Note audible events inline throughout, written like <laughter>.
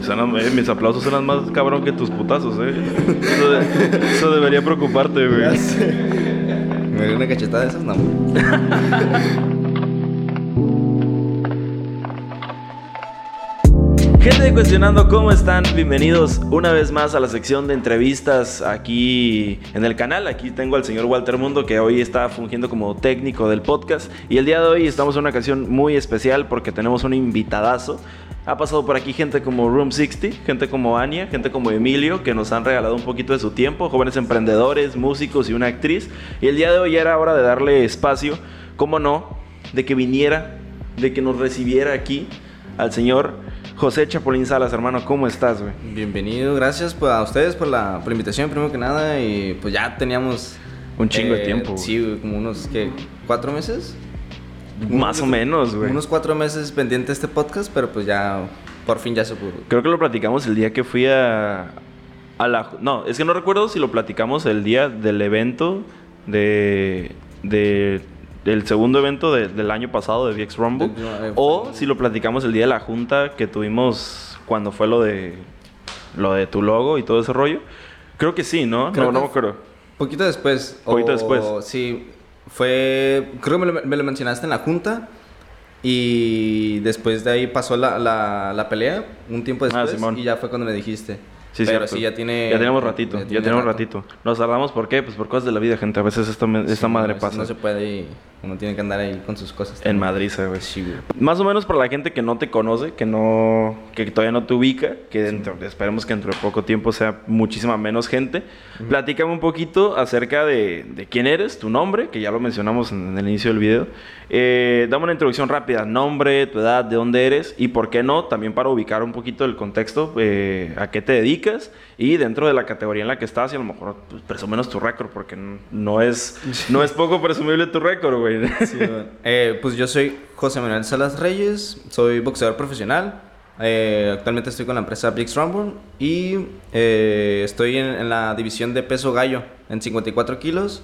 eh, mis aplausos suenan más cabrón que tus putazos, ¿eh? Eso, debería preocuparte, güey. Me dio una cachetada de esas, no. <laughs> Gente de Cuestionando, ¿cómo están? Bienvenidos una vez más a la sección de entrevistas aquí en el canal. Aquí tengo al señor Walter Mundo que hoy está fungiendo como técnico del podcast. Y el día de hoy estamos en una ocasión muy especial porque tenemos un invitadazo. Ha pasado por aquí gente como Room 60, gente como Ania, gente como Emilio, que nos han regalado un poquito de su tiempo, jóvenes emprendedores, músicos y una actriz. Y el día de hoy era hora de darle espacio, cómo no, de que viniera, de que nos recibiera aquí al señor José Chapolín Salas, hermano, ¿cómo estás, güey? Bienvenido, gracias a ustedes por la, invitación, primero que nada. Y pues ya teníamos. Un chingo de eh, tiempo. Sí, como unos, ¿qué? ¿Cuatro meses? Más o menos, güey. Unos cuatro meses pendiente de este podcast, pero pues ya, por fin ya se pudo. Creo que lo platicamos el día que fui a. a la, no, es que no recuerdo si lo platicamos el día del evento de. de el segundo evento del año pasado de VX Rumble. Eh, o si lo platicamos el día de la junta que tuvimos cuando fue lo de lo de tu logo y todo ese rollo. Creo que sí, ¿no? no, no me acuerdo. Poquito después. Poquito después. Sí, fue. Creo que me lo, mencionaste en la junta. Y después de ahí pasó la, la, pelea, un tiempo ah, después. y ya fue cuando me dijiste. Sí, Pero sí, ya tiene... Ya tenemos ratito, ya, tenemos ratito. Nos tardamos, ¿por qué? Pues por cosas de la vida, gente. A veces esta, esta madre pasa. No se puede ir uno tiene que andar ahí con sus cosas. En Madrid, ¿sabes? Sí, Más o menos para la gente que no te conoce, que no que todavía no te ubica, que dentro, esperemos que dentro de poco tiempo sea muchísima menos gente. Platícame un poquito acerca de, de, quién eres, tu nombre, que ya lo mencionamos en, el inicio del video. Eh, dame una introducción rápida, nombre, tu edad, de dónde eres y por qué no, también para ubicar un poquito el contexto, eh, a qué te dedicas y dentro de la categoría en la que estás y a lo mejor pues, presumenos tu récord, porque no es, no es poco presumible tu récord, güey. Eh, pues yo soy José Manuel Salas Reyes, soy boxeador profesional. Eh, actualmente estoy con la empresa Brix Rumble y eh, estoy en, la división de peso gallo en 54 kilos.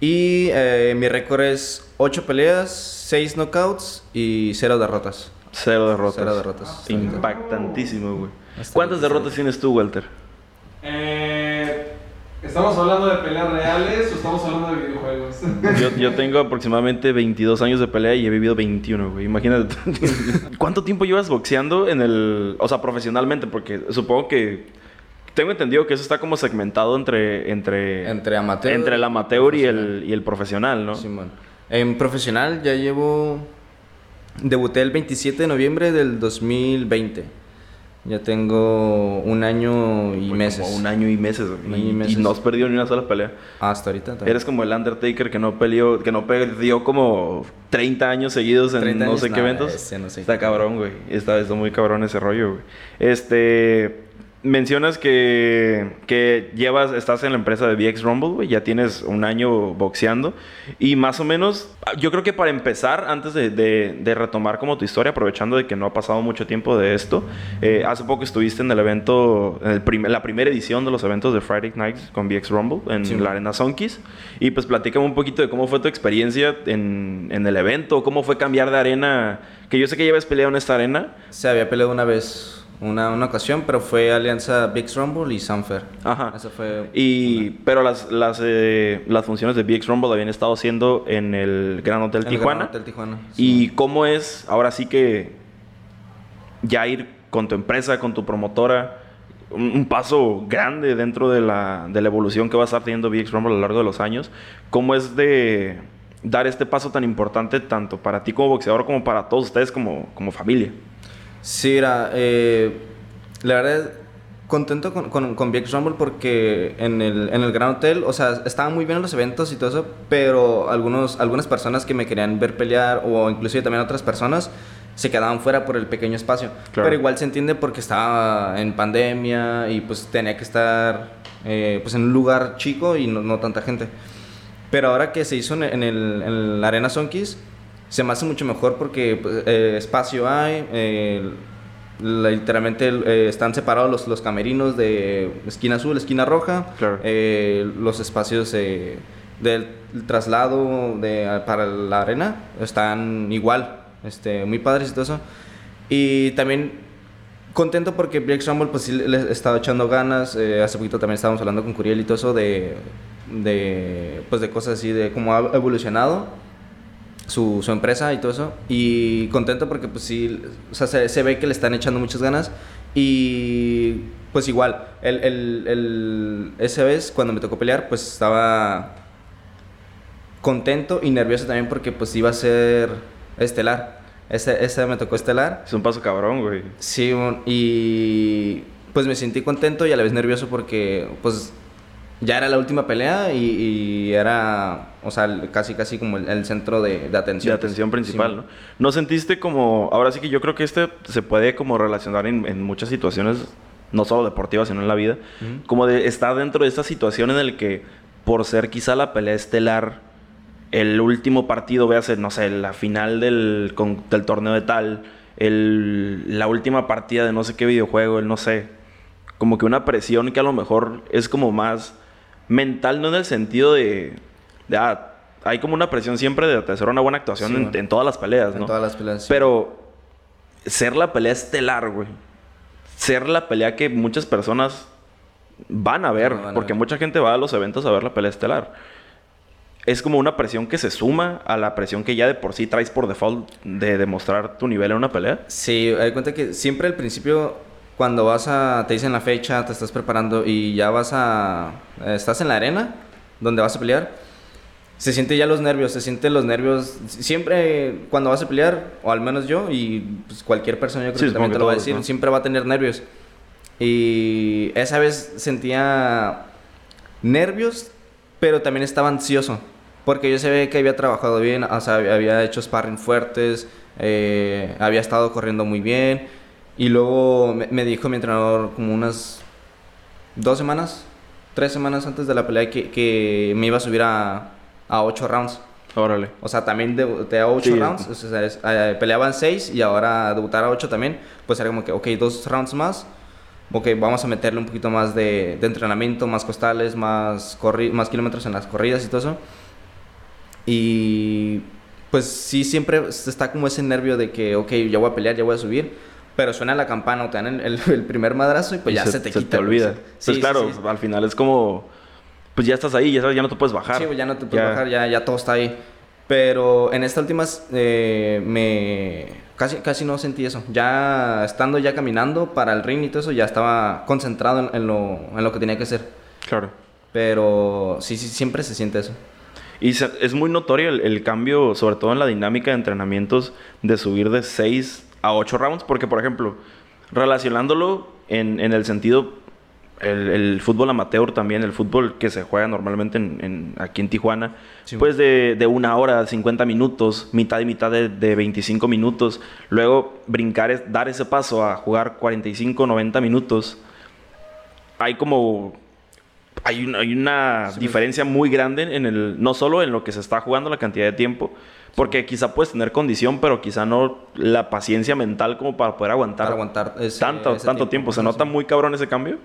Y mi récord es 8 peleas, 6 knockouts y 0 derrotas. 0 derrotas. 0 derrotas. Impactantísimo, güey. ¿Cuántas derrotas tienes tú, Walter? Eh, ¿Estamos hablando de peleas reales o estamos hablando de videojuegos? <laughs> Yo, <laughs> tengo aproximadamente 22 años de pelea y he vivido 21, güey. Imagínate. <laughs> ¿Cuánto tiempo llevas boxeando en el... O sea, profesionalmente? Porque supongo que... Tengo entendido que eso está como segmentado entre... Entre, entre amateur. Entre el amateur y el, y el profesional, ¿no? Sí, man. En profesional ya llevo... Debuté el 27 de noviembre del 2020. Ya tengo un año y meses. Como un año y meses. y, no has perdido ni una sola pelea. Hasta ahorita. Eres como el Undertaker que no peleó, que no perdió como 30 años seguidos en no sé qué eventos. Está cabrón, güey. Está, está muy cabrón ese rollo, güey. Este mencionas que, que, llevas, estás en la empresa de VX Rumble, güey, ya tienes un año boxeando. Y más o menos, yo creo que para empezar, antes de, de, retomar como tu historia, aprovechando de que no ha pasado mucho tiempo de esto, eh, hace poco estuviste en el evento, en el la primera edición de los eventos de Friday Nights con VX Rumble en la Arena Sonkis. Y pues platícame un poquito de cómo fue tu experiencia en, en el evento, cómo fue cambiar de arena, que yo sé que llevas peleado en esta arena. Se había peleado una vez una, una ocasión, pero fue alianza BX Rumble y Sanfer. Ajá. fue. Y, pero las, las, eh, las funciones de BX Rumble habían estado haciendo en el Gran Hotel Tijuana. Gran Hotel Tijuana. ¿Y cómo es ahora sí que ya ir con tu empresa, con tu promotora? Un, paso grande dentro de la, de la evolución que va a estar teniendo BX Rumble a lo largo de los años. ¿Cómo es de dar este paso tan importante tanto para ti como boxeador como para todos ustedes como, como familia? Sí, era, eh, la verdad, contento con, con, con Rumble porque en el, en el Gran Hotel, o sea, estaban muy bien los eventos y todo eso, pero algunos, algunas personas que me querían ver pelear, o inclusive también otras personas, se quedaban fuera por el pequeño espacio. Pero igual se entiende porque estaba en pandemia y pues tenía que estar eh, pues en un lugar chico y no, tanta gente. Pero ahora que se hizo en, el, en la Arena Sonkis, se me hace mucho mejor porque pues, eh, espacio hay, eh, literalmente eh, están separados los, camerinos de esquina azul, esquina roja, los espacios del traslado de, para la arena están igual, este, muy padres y todo eso. Y también Contento porque Breaks Rumble pues sí le he estado echando ganas. Eh, hace poquito también estábamos hablando con Curiel y todo eso de, de, pues de cosas así, de cómo ha evolucionado su, su, empresa y todo eso. Y contento porque pues sí, o sea, se, se, ve que le están echando muchas ganas. Y pues igual, el, el, el, esa vez cuando me tocó pelear, pues estaba contento y nervioso también porque pues iba a ser estelar. Ese, ese me tocó estelar. Es un paso cabrón, güey. Sí, y pues me sentí contento y a la vez nervioso porque pues ya era la última pelea y, era, o sea, casi casi como el, centro de, atención. De atención principal, ¿no? ¿No sentiste como, ahora sí que yo creo que este se puede como relacionar en, muchas situaciones, no solo deportivas, sino en la vida, como de estar dentro de esta situación en el que por ser quizá la pelea estelar, el último partido, veas, no sé, la final del, del torneo de tal, el, la última partida de no sé qué videojuego, el no sé, como que una presión que a lo mejor es como más mental, no en el sentido de, de ah, hay como una presión siempre de hacer una buena actuación en, todas las peleas, ¿no? En todas las peleas. Pero ser la pelea estelar, güey. Ser la pelea que muchas personas van a ver, porque mucha gente va a los eventos a ver la pelea estelar. Es como una presión que se suma a la presión que ya de por sí traes por default de demostrar tu nivel en una pelea. Sí, hay cuenta que siempre al principio cuando vas a, te dicen la fecha, te estás preparando y ya vas a, estás en la arena donde vas a pelear, se siente ya los nervios, se sienten los nervios, siempre cuando vas a pelear, o al menos yo, y pues, cualquier persona yo creo que también te lo va a decir, siempre va a tener nervios. Y esa vez sentía nervios, pero también estaba ansioso, porque yo sabía que había trabajado bien, o sea, había hecho sparring fuertes, eh, había estado corriendo muy bien, y luego me, dijo mi entrenador como unas dos semanas, tres semanas antes de la pelea que, que me iba a subir a, a ocho rounds. Órale. O sea, también de, a ocho rounds. O sea, eh, peleaban seis y ahora debutar a ocho también. Pues era como que, ok, dos rounds más. Ok, vamos a meterle un poquito más de, de entrenamiento, más costales, más, más kilómetros en las corridas y todo eso. Y pues sí, siempre está como ese nervio de que, ok, ya voy a pelear, ya voy a subir pero suena la campana o te dan el, el, primer madrazo y pues ya se, te quita. Se te olvida. pues claro, al final es como, pues ya estás ahí, ya, ya no te puedes bajar. Sí, ya no te puedes bajar, ya, ya todo está ahí. Pero en esta última eh, me casi, casi no sentí eso. Ya estando ya caminando para el ring y todo eso, ya estaba concentrado en, lo, en lo que tenía que hacer. Claro. Pero sí, sí, siempre se siente eso. Y es muy notorio el, el, cambio, sobre todo en la dinámica de entrenamientos, de subir de 6 a 8 rounds, porque por ejemplo, relacionándolo en, en el sentido, el, fútbol amateur también, el fútbol que se juega normalmente en, aquí en Tijuana, pues de, de, una hora, 50 minutos, mitad y mitad de, de 25 minutos, luego brincar, es, dar ese paso a jugar 45, 90 minutos, hay como hay una, hay una diferencia muy grande en el, no solo en lo que se está jugando, la cantidad de tiempo, porque quizá puedes tener condición, pero quizá no la paciencia mental como para poder aguantar, aguantar tanto, tanto tiempo. ¿Se nota muy cabrón ese cambio?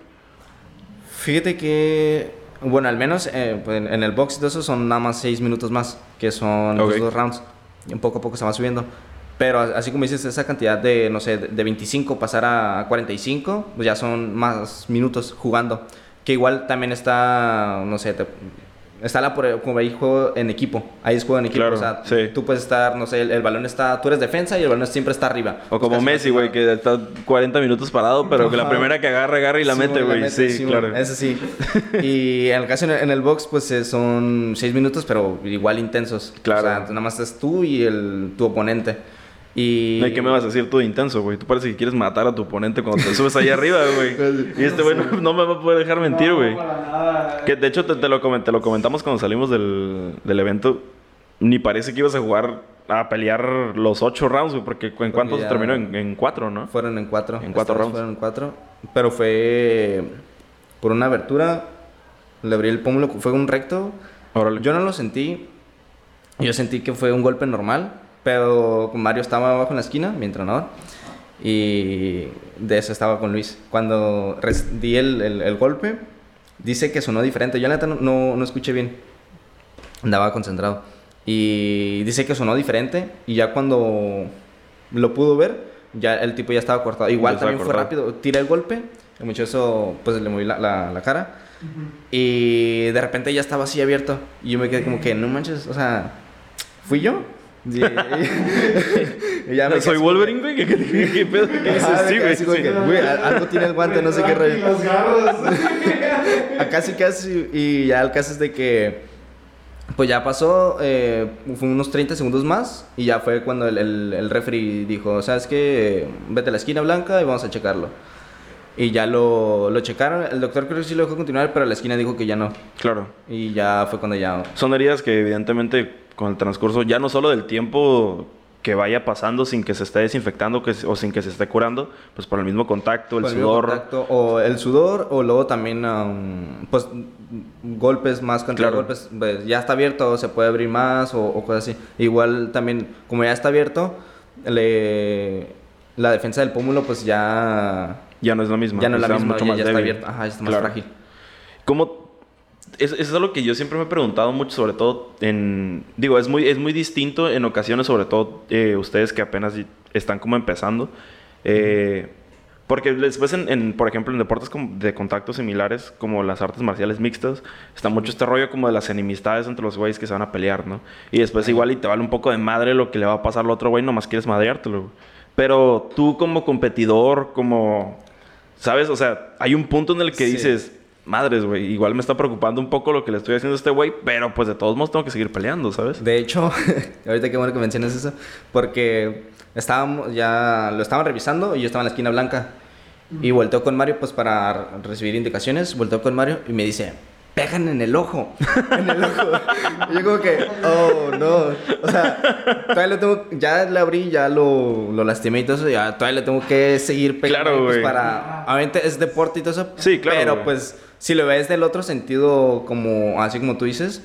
Fíjate que, bueno, al menos eh, en el box y todo eso son nada más seis minutos más, que son los dos rounds. Y poco a poco se va subiendo. Pero así como dices, esa cantidad de, no sé, de 25 pasar a 45, pues ya son más minutos jugando. Que igual también está, no sé, te, Está la como ahí juego en equipo. Ahí es juego en equipo. o sea, tú puedes estar, no sé, el, balón está, tú eres defensa y el balón siempre está arriba. O como Messi, güey, que está 40 minutos parado, pero que la primera que agarra, agarra y la mete, güey. Sí, claro. Eso sí. <laughs> y en el caso en el, box, pues eh, son 6 minutos, pero igual intensos. Claro. O sea, nada más es tú y el, tu oponente. Y... ¿Qué me vas a decir tú de intenso, güey? Tú parece que quieres matar a tu oponente cuando te subes ahí arriba, <laughs> güey. y este güey no, me va a poder dejar mentir, güey. que de hecho te, te, lo lo comentamos cuando salimos del, del, evento. Ni parece que ibas a jugar a pelear los ocho rounds, güey. Porque en cuántos se terminó en, en, cuatro, ¿no? Fueron en cuatro. En cuatro rounds. Fueron en cuatro. Pero fue por una abertura. Le abrí el pómulo. Fue un recto. Yo no lo sentí. Yo sentí que fue un golpe normal pero Mario estaba abajo en la esquina, mi entrenador. Y de eso estaba con Luis. Cuando di el, el, golpe, dice que sonó diferente. Yo, la neta, no, no, escuché bien. Andaba concentrado. Y dice que sonó diferente. Y ya cuando lo pudo ver, ya el tipo ya estaba cortado. Igual también fue rápido. Tiré el golpe, el muchacho pues le moví la, la, cara. Y de repente ya estaba así abierto. Y yo me quedé como que, no manches, o sea, ¿fui yo? <laughs> y ya me soy Wolverine, güey. ¿Qué, qué, qué, pedo? ¿Qué <laughs> sí, güey? güey, algo tiene el guante, no sé qué garras. <laughs> casi, casi. Y ya el caso es de que pues ya pasó, eh, fue unos 30 segundos más y ya fue cuando el, el, el referee dijo, ¿sabes qué? Vete a la esquina blanca y vamos a checarlo. Y ya lo, lo checaron, el doctor creo que sí lo dejó continuar, pero la esquina dijo que ya no. Claro. Y ya fue cuando ya... Son heridas que evidentemente con el transcurso, ya no solo del tiempo que vaya pasando sin que se esté desinfectando que, o sin que se esté curando, pues por el mismo contacto, el sudor. o el sudor, o luego también, um, pues, golpes más contra golpes. Pues, ya está abierto, se puede abrir más o, cosas así. Igual también, como ya está abierto, le, la defensa del pómulo, pues ya. Ya no es la misma. Ya no es la misma, ya, está abierto. Ajá, está más frágil. ¿Cómo eso es algo que yo siempre me he preguntado mucho, sobre todo en... Digo, es muy, es muy distinto en ocasiones, sobre todo eh, ustedes que apenas están como empezando. Eh, porque después, en, por ejemplo, en deportes de contacto similares, como las artes marciales mixtas, está mucho este rollo como de las enemistades entre los güeyes que se van a pelear, ¿no? Y después igual y te vale un poco de madre lo que le va a pasar al otro güey, nomás quieres madreártelo. Pero tú como competidor, como... ¿Sabes? O sea, hay un punto en el que dices madres, güey, igual me está preocupando un poco lo que le estoy haciendo a este güey, pero pues de todos modos tengo que seguir peleando, ¿sabes? De hecho, <laughs> ahorita qué bueno que menciones eso, porque estábamos, ya lo estaban revisando y yo estaba en la esquina blanca. Y volteo con Mario, pues para recibir indicaciones, volteo con Mario y me dice, pegan en el ojo. <laughs> en el ojo. y yo como que, oh, no. O sea, todavía lo tengo, ya le abrí, ya lo, lo lastimé y todo eso, ya todavía le tengo que seguir pegando. Claro, pues, para, obviamente es deporte y todo eso. Sí, claro. Pero pues si lo ves del otro sentido, como así como tú dices,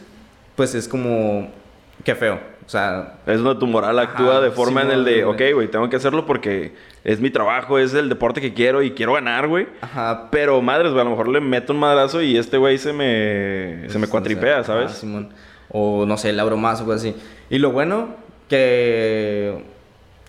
pues es como, qué feo. O sea, es donde tu moral actúa de forma en el de, ok, güey, tengo que hacerlo porque es mi trabajo, es el deporte que quiero y quiero ganar, güey. Ajá. Pero madres, güey, a lo mejor le meto un madrazo y este güey se me, se me cuatripea, ¿sabes? Simón. O no sé, abro más o algo así. Y lo bueno, que,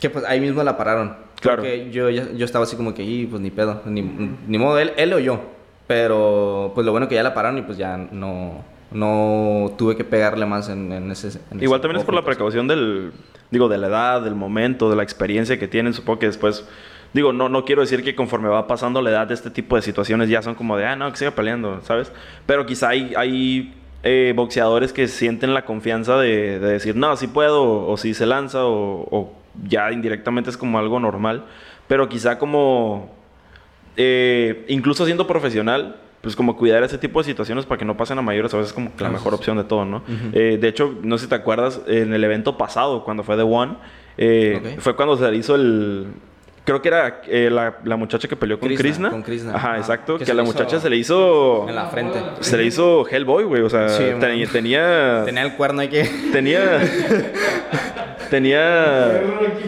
que pues ahí mismo la pararon. Claro. Porque yo, yo estaba así como que, y pues ni pedo, ni, ni modo, él, él o yo. Pero pues lo bueno que ya la pararon y pues ya no, no tuve que pegarle más en, ese... Igual también es por la precaución del, digo, de la edad, del momento, de la experiencia que tienen. Supongo que después, digo, no, no quiero decir que conforme va pasando la edad de este tipo de situaciones ya son como de, ah, no, que siga peleando, ¿sabes? Pero quizá hay, hay eh, boxeadores que sienten la confianza de, decir, no, sí puedo, o si se lanza, o, o ya indirectamente es como algo normal. Pero quizá como eh, incluso siendo profesional, pues como cuidar ese tipo de situaciones para que no pasen a mayores a veces es como la mejor opción de todo, ¿no? Eh, de hecho, no sé si te acuerdas, en el evento pasado, cuando fue The One, eh, fue cuando se hizo el... Creo que era la, muchacha que peleó con Krishna. Con Krishna. Ajá, exacto. Que, a la muchacha se le hizo... En la frente. Se le hizo Hellboy, güey. O sea, tenía... Tenía el cuerno ahí que... Tenía... <laughs> Tenía.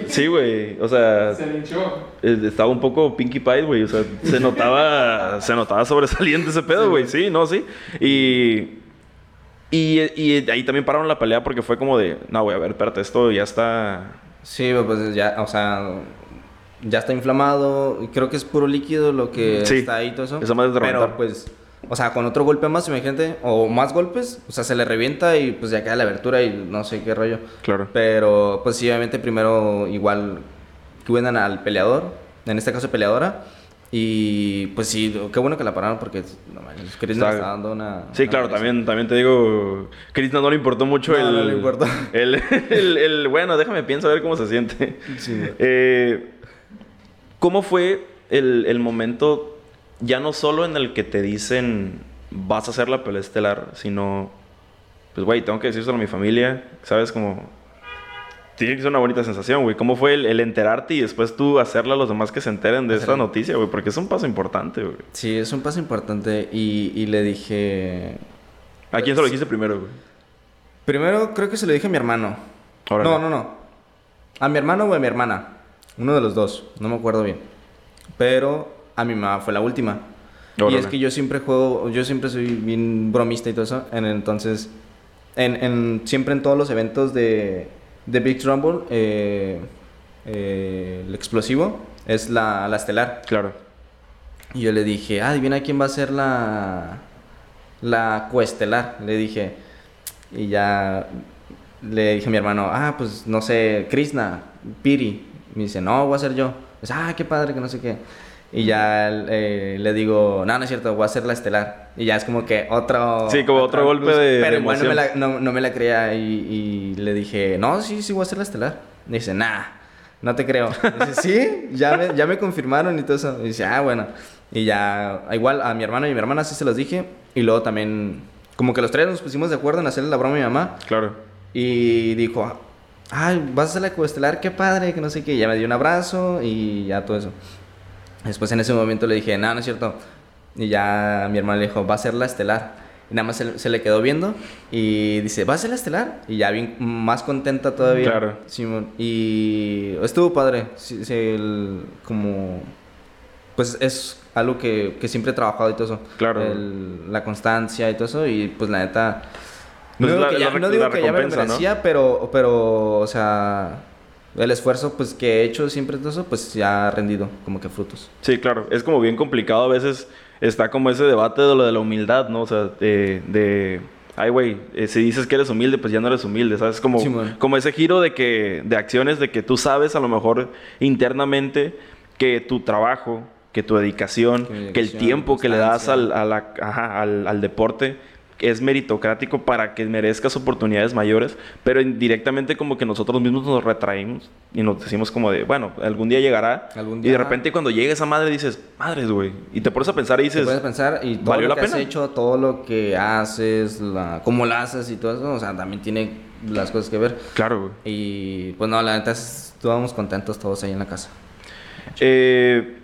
Sí, güey. O sea. Se linchó. Eh, estaba un poco Pinky Pie, güey. O sea, se notaba. <laughs> se notaba sobresaliente ese pedo, güey. Sí, no, sí. Y. Y, y ahí también pararon la pelea porque fue como de. No, güey, a ver, espérate, esto ya está. Sí, pues ya, o sea. Ya está inflamado. Creo que es puro líquido lo que está ahí todo eso. Eso más de Pero pues o sea, con otro golpe más, imagínate, o más golpes, o sea, se le revienta y pues ya queda la abertura y no sé qué rollo. Claro. Pero pues sí, obviamente primero igual cuidan al peleador, en este caso peleadora. Y pues sí, qué bueno que la pararon porque no, Krishna está dando una. Sí, claro, también, también te digo, Krishna no le importó mucho el. No le importó. <laughs> El, el, bueno, déjame pienso a ver cómo se siente. Sí. Eh, ¿Cómo fue el, el momento ya no solo en el que te dicen vas a hacer la pelea estelar, sino, pues, güey, tengo que decírselo a mi familia, ¿sabes? Como, tiene que ser una bonita sensación, güey. ¿Cómo fue el, enterarte y después tú hacerle a los demás que se enteren de esta noticia, güey? Porque es un paso importante, güey. Sí, es un paso importante y, y le dije... ¿A quién se lo dijiste primero, güey? Primero creo que se lo dije a mi hermano. No, no, no. A mi hermano o a mi hermana. Uno de los dos. No me acuerdo bien. Pero a mi mamá fue la última. Y es que yo siempre juego, yo siempre soy bien bromista y todo eso. En, entonces, en, siempre en todos los eventos de, de Big Rumble, eh, eh, explosivo es la, la estelar. Claro. Y yo le dije, ah, adivina quién va a ser la, la coestelar. Le dije, y ya le dije a mi hermano, ah, pues no sé, Krishna, Piri. Me dice, no, voy a ser yo. Ah, qué padre, que no sé qué. Y ya eh, le digo, no, no es cierto, voy a ser la estelar. Y ya es como que otro... Sí, como otro, golpe de Pero igual no me, la, no, me la creía y, y, le dije, no, sí, sí, voy a ser la estelar. Y dice, nah, no te creo. dice, sí, ya me, ya me confirmaron y todo eso. Y dice, ah, bueno. Y ya, igual a mi hermano y mi hermana sí se los dije. Y luego también, como que los tres nos pusimos de acuerdo en hacerle la broma a mi mamá. Claro. Y dijo, ay, vas a hacer la coestelar, qué padre, que no sé qué. Y ya me dio un abrazo y ya todo eso. Después en ese momento le dije, no, no es cierto. Y ya mi hermano le dijo, va a ser la estelar. Y nada más se, le quedó viendo y dice, ¿va a ser la estelar? Y ya bien más contenta todavía. Claro. Y estuvo padre. como, pues es algo que, que, siempre he trabajado y todo eso. Claro. la constancia y todo eso. Y pues la neta... No, digo que ya, no digo que ya me lo merecía, pero, pero, o sea, el esfuerzo pues que he hecho siempre todo eso, pues ya ha rendido como que frutos. Sí, claro, es como bien complicado a veces, está como ese debate de lo de la humildad, ¿no? O sea, de, de ay, güey, eh, si dices que eres humilde, pues ya no eres humilde, ¿sabes? Como, como ese giro de que, de acciones de que tú sabes a lo mejor internamente que tu trabajo, que tu dedicación, que el tiempo que le das al, al, al deporte es meritocrático para que merezcas oportunidades mayores, pero indirectamente como que nosotros mismos nos retraímos y nos decimos como de, bueno, algún día llegará. y de repente cuando llega esa madre dices, madres, güey. Y te pones a pensar y dices, puedes pensar y todo lo que has hecho, todo lo que haces, la, cómo lo haces y todo eso, o sea, también tiene las cosas que ver. Claro, güey. Y pues no, la neta estábamos contentos todos ahí en la casa. Eh,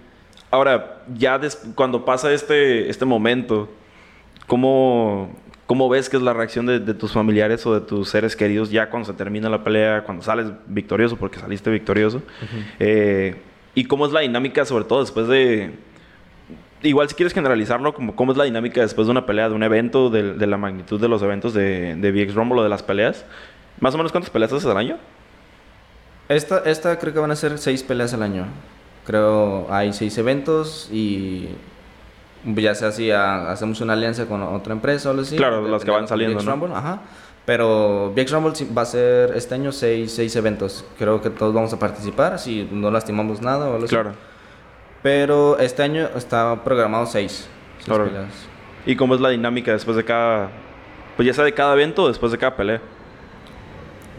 ahora, ya cuando pasa este, este momento, ¿cómo, ¿Cómo ves que es la reacción de, tus familiares o de tus seres queridos ya cuando se termina la pelea, cuando sales victorioso, porque saliste victorioso? Eh, ¿Y cómo es la dinámica, sobre todo después de... Igual si quieres generalizarlo, como cómo es la dinámica después de una pelea, de un evento, de, la magnitud de los eventos de, de VX Rumble o de las peleas? ¿Más o menos cuántas peleas haces al año? Esta, esta creo que van a ser seis peleas al año. Creo hay seis eventos y ya sea si hacemos una alianza con otra empresa o algo así. Claro, las que van saliendo. ¿no? Rumble, ajá. Pero VX Rumble va a ser este año seis, seis eventos. Creo que todos vamos a participar, si no lastimamos nada o algo claro. Pero este año está programado seis. claro. ¿Y cómo es la dinámica después de cada... Pues ya sea de cada evento o después de cada pelea?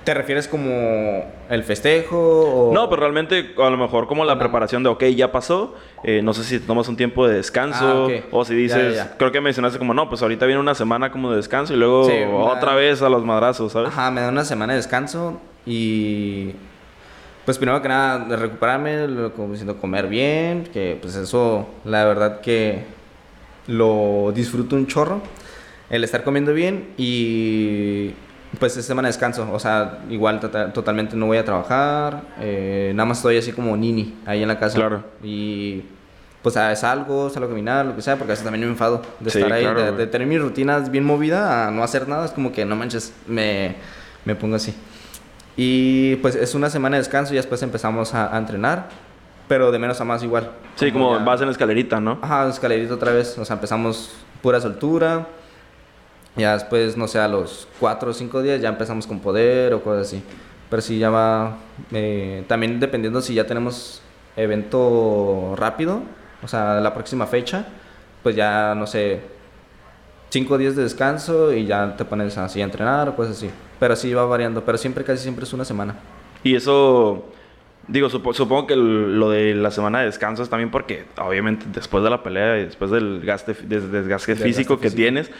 ¿Te refieres como el festejo? O... No, pero realmente a lo mejor como la preparación de, ok, ya pasó, eh, no sé si tomas un tiempo de descanso ah, o si dices, creo que mencionaste como, no, pues ahorita viene una semana como de descanso y luego otra vez a los madrazos, ¿sabes? Ajá, me da una semana de descanso y pues primero que nada de recuperarme, como diciendo comer bien, que pues eso la verdad que lo disfruto un chorro, el estar comiendo bien y pues es semana de descanso, o sea, igual tota-, totalmente no voy a trabajar, eh, nada más estoy así como nini ahí en la casa. Claro. Y pues a, salgo, salgo a caminar, lo que sea, porque a también me enfado de estar ahí, de, tener mi rutina bien movida a no hacer nada, es como que no manches, me, me pongo así. Y pues es una semana de descanso y después empezamos a, entrenar, pero de menos a más igual. Sí, como, vas en escalerita, ¿no? Ajá, escalerita otra vez, o sea, empezamos pura soltura ya después, no sé, a los cuatro o cinco días ya empezamos con poder o cosas así. Pero sí, ya va. Eh, también dependiendo si ya tenemos evento rápido, o sea, la próxima fecha, pues ya, no sé, cinco días de descanso y ya te pones así a entrenar o cosas así. Pero sí va variando, pero siempre, casi siempre es una semana. Y eso Digo, supongo que lo de la semana de descanso es también porque, obviamente, después de la pelea y después del gaste, desgaste físico que tienes,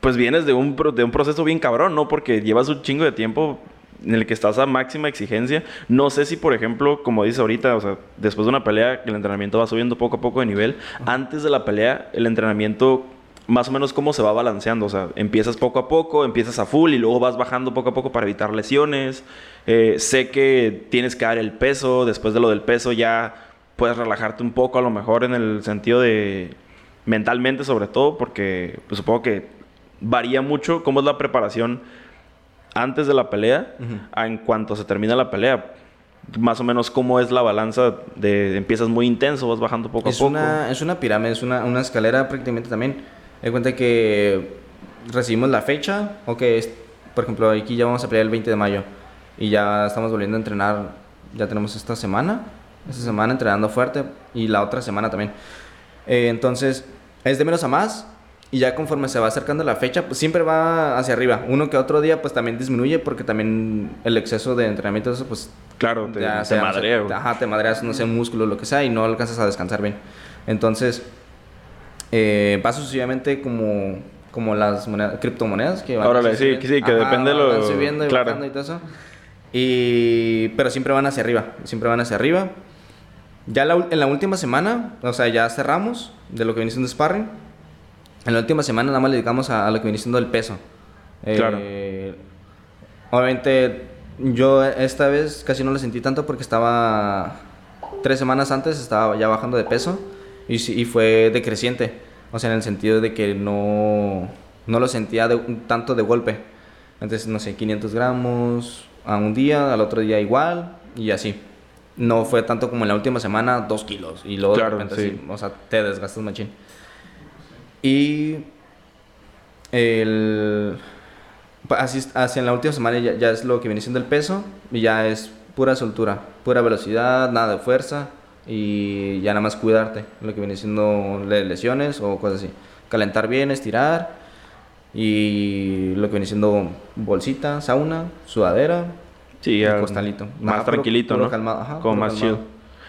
pues vienes de un, de un proceso bien cabrón, ¿no? Porque llevas un chingo de tiempo en el que estás a máxima exigencia. No sé si, por ejemplo, como dices ahorita, o sea, después de una pelea, el entrenamiento va subiendo poco a poco de nivel. Antes de la pelea, el entrenamiento más o menos cómo se va balanceando. O sea, empiezas poco a poco, empiezas a full y luego vas bajando poco a poco para evitar lesiones. Eh, sé que tienes que dar el peso, después de lo del peso ya puedes relajarte un poco a lo mejor en el sentido de mentalmente sobre todo, porque pues, supongo que varía mucho cómo es la preparación antes de la pelea en cuanto se termina la pelea. más o menos cómo es la balanza de empiezas muy intenso, vas bajando poco a poco. Una, es una pirámide, es una, una escalera prácticamente también. De cuenta que recibimos la fecha, ok, por ejemplo, aquí ya vamos a pelear el 20 de mayo y ya estamos volviendo a entrenar, ya tenemos esta semana, esta semana entrenando fuerte y la otra semana también. Eh, entonces, es de menos a más y ya conforme se va acercando la fecha, pues siempre va hacia arriba. Uno que otro día, pues también disminuye porque también el exceso de entrenamiento, eso, pues. Claro, te, ya, te madreas. Ajá, te madreas, no sé, músculo, lo que sea, y no alcanzas a descansar bien. Entonces, eh, va sucesivamente como, como las criptomonedas que van Órale, sí, sí, que depende de lo. Van subiendo y claro. y todo eso. Y, pero siempre van hacia arriba, siempre van hacia arriba. Ya en la última semana, o sea, ya cerramos de lo que viene siendo sparring en la última semana nada más le dedicamos a, lo que viene siendo el peso. Claro. Eh, obviamente yo esta vez casi no lo sentí tanto porque estaba tres semanas antes estaba ya bajando de peso y, y fue decreciente. O sea, en el sentido de que no, no lo sentía de, tanto de golpe. Entonces, no sé, 500 gramos a un día, al otro día igual y así. No fue tanto como en la última semana, dos kilos. Y luego de repente sí. o sea, te desgastas machín. Y el, así, en la última semana ya, es lo que viene siendo el peso y ya es pura soltura, pura velocidad, nada de fuerza y ya nada más cuidarte, lo que viene siendo lesiones o cosas así. Calentar bien, estirar y lo que viene siendo bolsita, sauna, sudadera, sí, costalito. Más tranquilito, ¿no? Como más chill.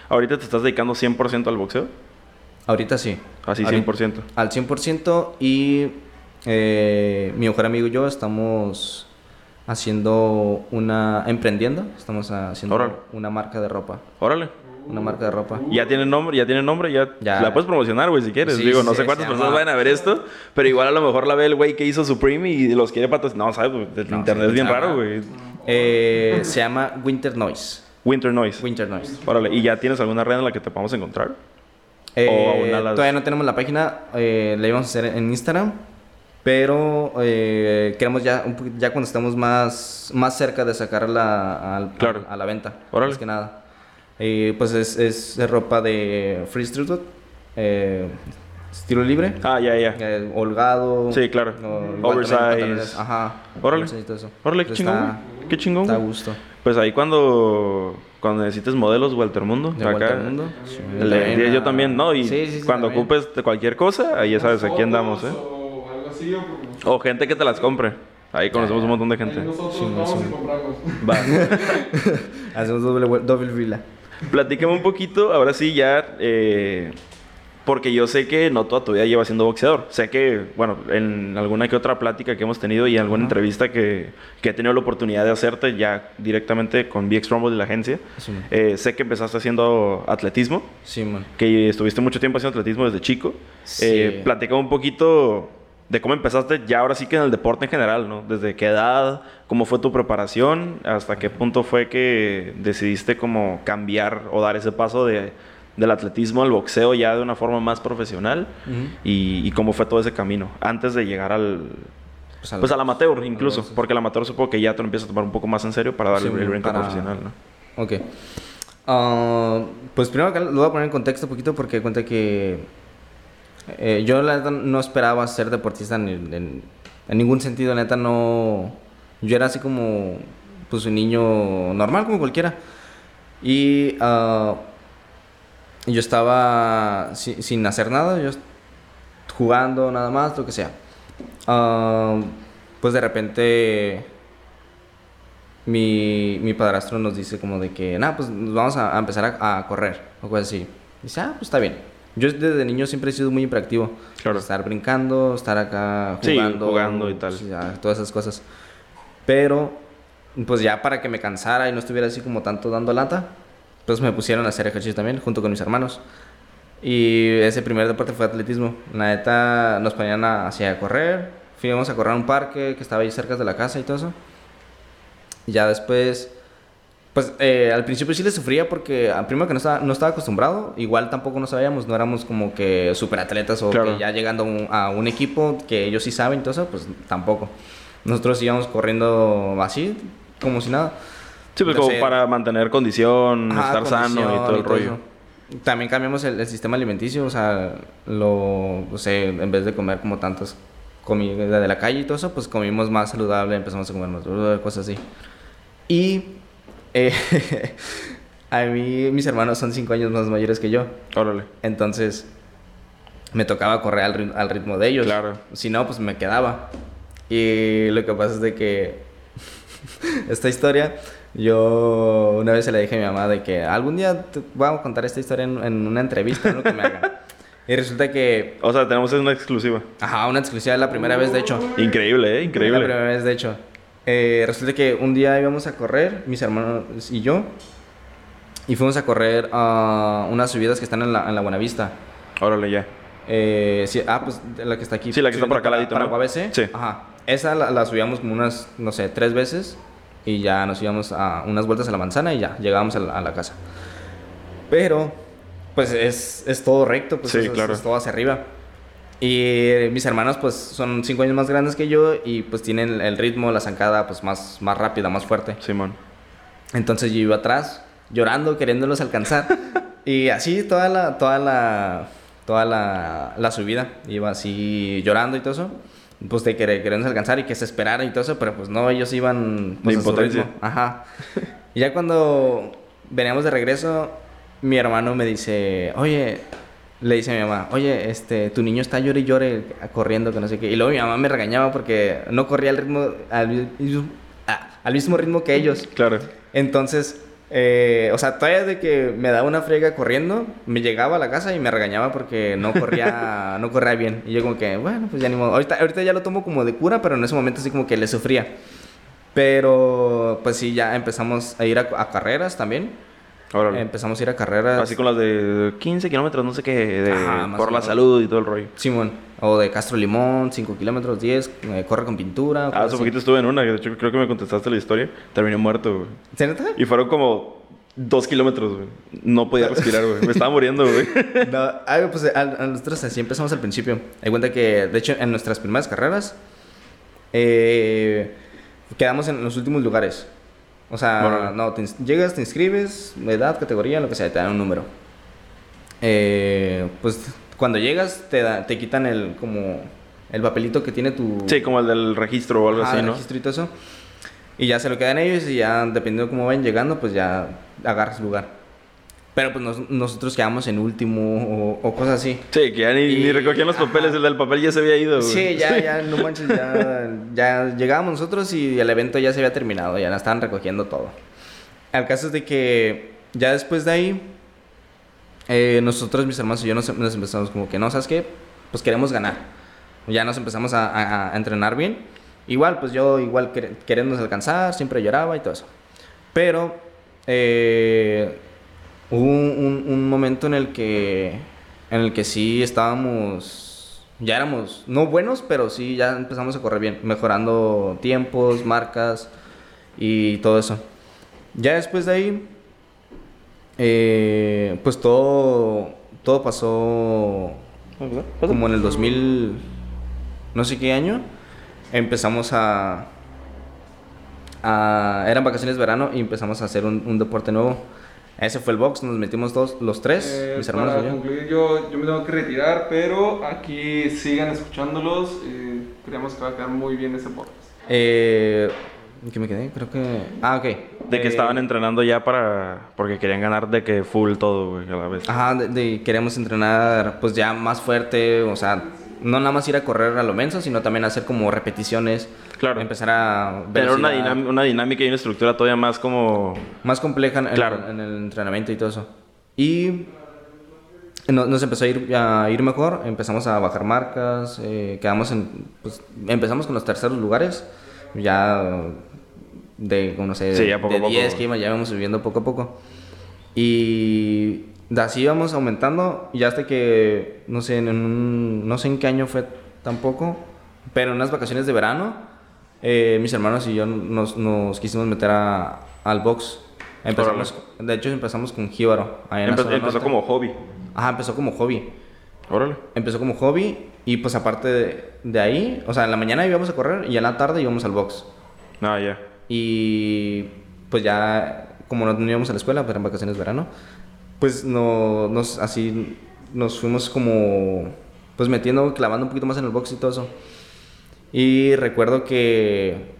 ¿Ahorita te estás dedicando 100% al boxeo? Ahorita sí. Así 100%. al 100% y eh, mi mejor amigo y yo estamos haciendo una... emprendiendo, estamos haciendo una marca de ropa. Órale. Una marca de ropa. Ya tiene nombre, ya tiene nombre, ya, la puedes promocionar, güey, si quieres. Digo, no sé cuántas personas van a ver esto, pero igual a lo mejor la ve el güey que hizo Supreme y los quiere patrocinar. No, sabes, el internet es bien raro, güey. Eh, se llama Winter Noise. Winter Noise. Winter Noise. Órale, ¿y ya tienes alguna red en la que te podamos encontrar? Eh, todavía no tenemos la página, eh, la íbamos a hacer en Instagram, pero eh, queremos ya, ya cuando estemos más, más cerca de sacarla a, a, la venta. Más que nada. Pues es, es ropa de Free Street estilo libre. Ah, ya, ya. holgado. Sí, claro. Oversize. Ajá. Órale. Órale, qué chingón. Qué chingón. Está a gusto. Pues ahí cuando cuando necesites modelos, Walter Mundo. De acá, Mundo. yo también, ¿no? Y cuando ocupes cualquier cosa, ahí ya sabes, aquí andamos, ¿eh? O algo así, o, gente que te las compre. Ahí conocemos un montón de gente. nosotros vamos y compramos. Va. <laughs> Hacemos doble, doble fila. Platícame un poquito, ahora sí ya, eh, porque yo sé que no toda tu vida llevas siendo boxeador. Sé que, bueno, en alguna que otra plática que hemos tenido y en alguna entrevista que, que, he tenido la oportunidad de hacerte ya directamente con VX Rumble de la agencia, eh, sé que empezaste haciendo atletismo. Sí, man. Que estuviste mucho tiempo haciendo atletismo desde chico. Sí. Eh, un poquito de cómo empezaste ya ahora sí que en el deporte en general, ¿no? Desde qué edad, cómo fue tu preparación, hasta qué punto fue que decidiste como cambiar o dar ese paso de del atletismo al boxeo ya de una forma más profesional y, cómo fue todo ese camino antes de llegar al pues al, pues amateur incluso porque el amateur supongo que ya te lo empiezas a tomar un poco más en serio para darle el brinco profesional ¿no? ok ah, pues primero lo voy a poner en contexto un poquito porque cuenta que eh, yo la neta no esperaba ser deportista en, ningún sentido la neta no yo era así como pues un niño normal como cualquiera y uh, yo estaba sin hacer nada, yo jugando nada más, lo que sea. pues de repente mi, mi, padrastro nos dice como de que, nada, pues vamos a, empezar a, correr, o cosas así. Dice, ah, pues está bien. Yo desde niño siempre he sido muy impractivo. Claro. Estar brincando, estar acá jugando. jugando y tal. todas esas cosas. Pero, pues ya para que me cansara y no estuviera así como tanto dando lata, entonces me pusieron a hacer ejercicio también, junto con mis hermanos. Y ese primer deporte fue atletismo. La neta nos ponían a, hacia a correr. Fuimos a correr a un parque que estaba ahí cerca de la casa y todo eso. Y ya después, pues eh, al principio sí le sufría porque ah, primero que no estaba, no estaba acostumbrado, igual tampoco no sabíamos, no éramos como que super atletas o que ya llegando a un, equipo que ellos sí saben todo eso, pues tampoco. Nosotros íbamos corriendo así, como si nada. Sí, pues como para mantener condición, estar sano y todo el rollo. También cambiamos el, sistema alimenticio, o sea, lo, o sea, en vez de comer como tantas comida de la calle y todo eso, pues comimos más saludable, empezamos a comer más cosas así. Y eh, <laughs> a mí, mis hermanos son cinco años más mayores que yo. Órale. Entonces, me tocaba correr al, al ritmo de ellos. Claro. Si no, pues me quedaba. Y lo que pasa es de que <laughs> esta historia, yo una vez se le dije a mi mamá de que algún día vamos a contar esta historia en, en una entrevista, ¿no? Que me. <laughs> Y resulta que... O sea, tenemos una exclusiva. Ajá, una exclusiva, la primera vez, de hecho. Increíble, ¿eh? Increíble. La primera vez, de hecho. Eh, resulta que un día íbamos a correr, mis hermanos y yo, y fuimos a correr a unas subidas que están en la, en la Buenavista. Órale, ya. Eh, sí, ah, pues la que está aquí. Sí, la que está por acá ladito, para, ¿no? Sí. Ajá. Esa la, la, subíamos como unas, no sé, tres veces y ya nos íbamos a unas vueltas a la manzana y ya llegábamos a la, a la casa. Pero pues es, es todo recto, pues es, claro. es, todo hacia arriba. Y mis hermanos pues son cinco años más grandes que yo y pues tienen el ritmo, la zancada pues más, más rápida, más fuerte. Simón. Entonces yo iba atrás, llorando, queriéndolos alcanzar. <laughs> y así toda la, toda la, toda la, la, subida. Iba así llorando y todo eso. Pues de querer, queriéndolos alcanzar y que se esperara y todo eso, pero pues no, ellos iban... Pues, de impotencia. Ajá. <laughs> y ya cuando veníamos de regreso, mi hermano me dice, oye, le dice a mi mamá, oye, este, tu niño está llore y llore corriendo, que no sé qué. Y luego mi mamá me regañaba porque no corría al ritmo, al, al mismo ritmo que ellos. Claro. Entonces, eh, o sea, todavía de que me daba una frega corriendo, me llegaba a la casa y me regañaba porque no corría, <laughs> no corría bien. Y yo como que, bueno, pues ya ni modo. Ahorita, ahorita ya lo tomo como de cura, pero en ese momento así como que le sufría. Pero, pues sí, ya empezamos a ir a carreras también. Empezamos a ir a carreras. Así con las de 15 kilómetros, no sé qué, de, por la salud y todo el rollo. Simón. O de Castro Limón, 5 kilómetros, 10, eh, corre con pintura. Ah, hace poquito estuve en una, de hecho creo que me contestaste la historia. Terminé muerto, güey. ¿Se nota? Y fueron como dos kilómetros, güey. No podía respirar, güey. Me estaba muriendo, güey. <laughs> no, pues a, nosotros así empezamos al principio. Hay cuenta que, de hecho, en nuestras primeras carreras, eh, quedamos en los últimos lugares. O sea, no, llegas, te inscribes, edad, categoría, lo que sea, te dan un número. Eh, pues cuando llegas te, te quitan el como el papelito que tiene tu... Sí, como el del registro o algo así, ¿no? registro y todo eso. Y ya se lo quedan ellos y ya dependiendo de cómo vayan llegando, pues ya agarras lugar. Pero pues nosotros quedamos en último o, cosas así. Sí, que ya ni, recogían los papeles, el del papel ya se había ido. Sí, ya, ya, no manches, ya, ya llegábamos nosotros y el evento ya se había terminado, ya estaban recogiendo todo. El caso es de que ya después de ahí, eh, nosotros, mis hermanos y yo nos, empezamos como que, no, ¿sabes qué? Pues queremos ganar. Ya nos empezamos a, a, entrenar bien. Igual, pues yo igual queremos alcanzar, siempre lloraba y todo eso. Pero... Eh, Hubo un, un, momento en el que en el que sí estábamos ya éramos no buenos, pero sí ya empezamos a correr bien, mejorando tiempos, marcas y todo eso. Ya después de ahí eh, pues todo todo pasó como en el 2000 no sé qué año empezamos a, a eran vacaciones de verano y empezamos a hacer un, un deporte nuevo ese fue el box, nos metimos todos, los tres, eh, mis hermanos. Para concluir, yo, yo me tengo que retirar, pero aquí sigan escuchándolos. Eh, creemos que va a quedar muy bien ese podcast. Eh, ¿Qué me quedé? Creo que. Ah, ok. De que estaban entrenando ya para. Porque querían ganar de que full todo, güey, a la vez. Ajá, de, queremos entrenar, pues ya más fuerte, o sea, no nada más ir a correr a lo menso, sino también hacer como repeticiones. Claro. Empezar a... Tener una, una, dinámica y una estructura todavía más como... Más compleja en, en, el entrenamiento y todo eso. Y nos empezó a ir, a ir mejor, empezamos a bajar marcas, eh, quedamos en... Pues, empezamos con los terceros lugares, ya de, no sé, sí, poco de 10 que ya íbamos subiendo poco a poco. Y así íbamos aumentando y hasta que, no sé, en no sé en qué año fue tampoco, pero en unas vacaciones de verano, eh, mis hermanos y yo nos, nos quisimos meter a, al box. Empezamos, de hecho empezamos con Jíbaro. empezó como hobby. Ajá, empezó como hobby. Órale. Empezó como hobby y pues aparte de, de, ahí, o sea, en la mañana íbamos a correr y en la tarde íbamos al box. Ah, ya. Y pues ya, como no íbamos a la escuela, pero en vacaciones de verano, pues no, nos, así nos fuimos como, pues metiendo, clavando un poquito más en el box y todo eso. Y recuerdo que,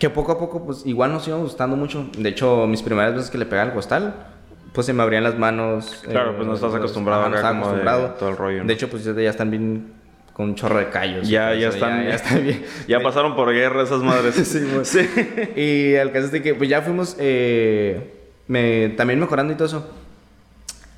que poco a poco, pues igual nos iba gustando mucho. De hecho, mis primeras veces que le pegaba al costal, pues se me abrían las manos. Claro, pues no estás acostumbrado a acostumbrado. todo el rollo. De hecho, pues ya están bien con un chorro de callos. Ya, ya están, ya, están bien. ya pasaron por guerra esas madres. <laughs> sí, pues. sí. Y al caso de que, pues ya fuimos eh, me, también mejorando y todo eso.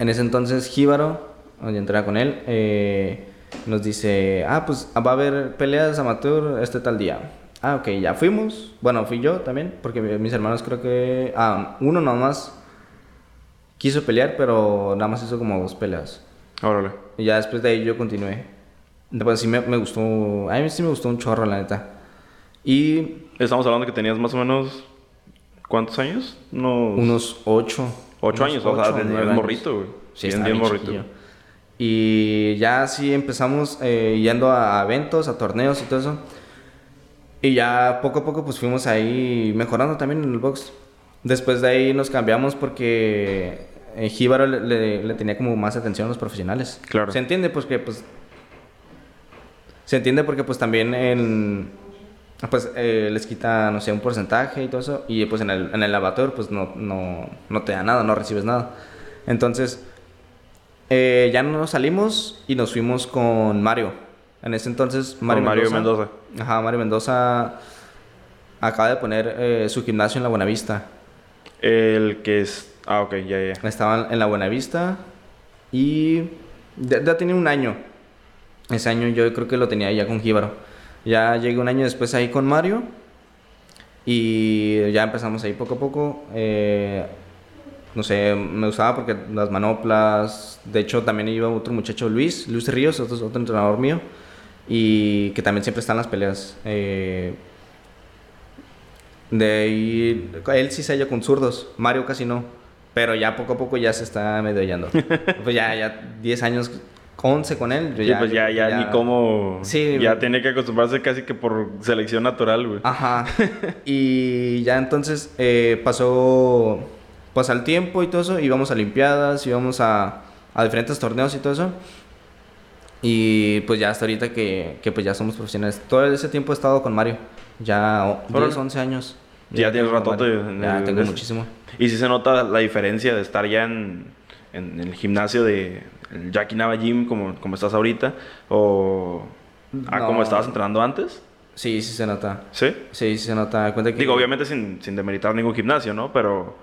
En ese entonces, Jíbaro, donde entraba con él, eh, nos dice, ah, pues va a haber peleas amateur este tal día. Ah, ok, ya fuimos. Bueno, fui yo también, porque mis hermanos creo que... Ah, uno nomás quiso pelear, pero nada más hizo como dos peleas. Órale. Y ya después de ahí yo continué. Después sí me, me gustó... A mí sí me gustó un chorro, la neta. Y... Estamos hablando que tenías más o menos... ¿Cuántos años? Unos... Unos ocho. Ocho años, o sea, de morrito, güey. Sí, bien, bien morrito. Y ya así empezamos eh, yendo a eventos, a torneos y todo eso. Y ya poco a poco pues fuimos ahí mejorando también en el box. Después de ahí nos cambiamos porque eh, Jíbaro le, le, tenía como más atención a los profesionales. Claro. Se entiende pues que pues... Se entiende porque pues también en... Pues eh, les quita, no sé, un porcentaje y todo eso. Y pues en el, en el lavador pues no, no, no te da nada, no recibes nada. Entonces eh, ya nos salimos y nos fuimos con Mario. En ese entonces, Mario, Mario Mendoza. Ajá, Mario Mendoza acaba de poner eh, su gimnasio en la Buenavista. El que es. Ah, ok, ya, ya. Estaba en la Buenavista y. Ya, ya, tenía un año. Ese año yo creo que lo tenía ya con Jíbaro. Ya llegué un año después ahí con Mario. Y ya empezamos ahí poco a poco. Eh, no sé, me gustaba porque las manoplas, de hecho también iba otro muchacho, Luis, Luis Ríos, otro, otro entrenador mío, y que también siempre está en las peleas. Eh, de ahí, él sí se halla con zurdos, Mario casi no, pero ya poco a poco ya se está medio hallando. <laughs> pues ya, ya 10 años 11 con él. sí, pues ya, ya, ni cómo. Sí, ya tiene que acostumbrarse casi que por selección natural, güey. Ajá. <laughs> y ya entonces eh, pasó pasa el tiempo y todo eso, íbamos a Olimpiadas, íbamos a, a diferentes torneos y todo eso. Y pues ya hasta ahorita que, que, pues ya somos profesionales. Todo ese tiempo he estado con Mario. Ya 10, 11 años. Ya tienes ratote. Ya tengo muchísimo. Y si se nota la diferencia de estar ya en, en el gimnasio de Jackie Nava Gym como, como estás ahorita o a como estabas entrenando antes. Sí, sí se nota. ¿Sí? Sí, sí se nota. Cuenta que... Digo, obviamente sin, sin demeritar ningún gimnasio, ¿no? Pero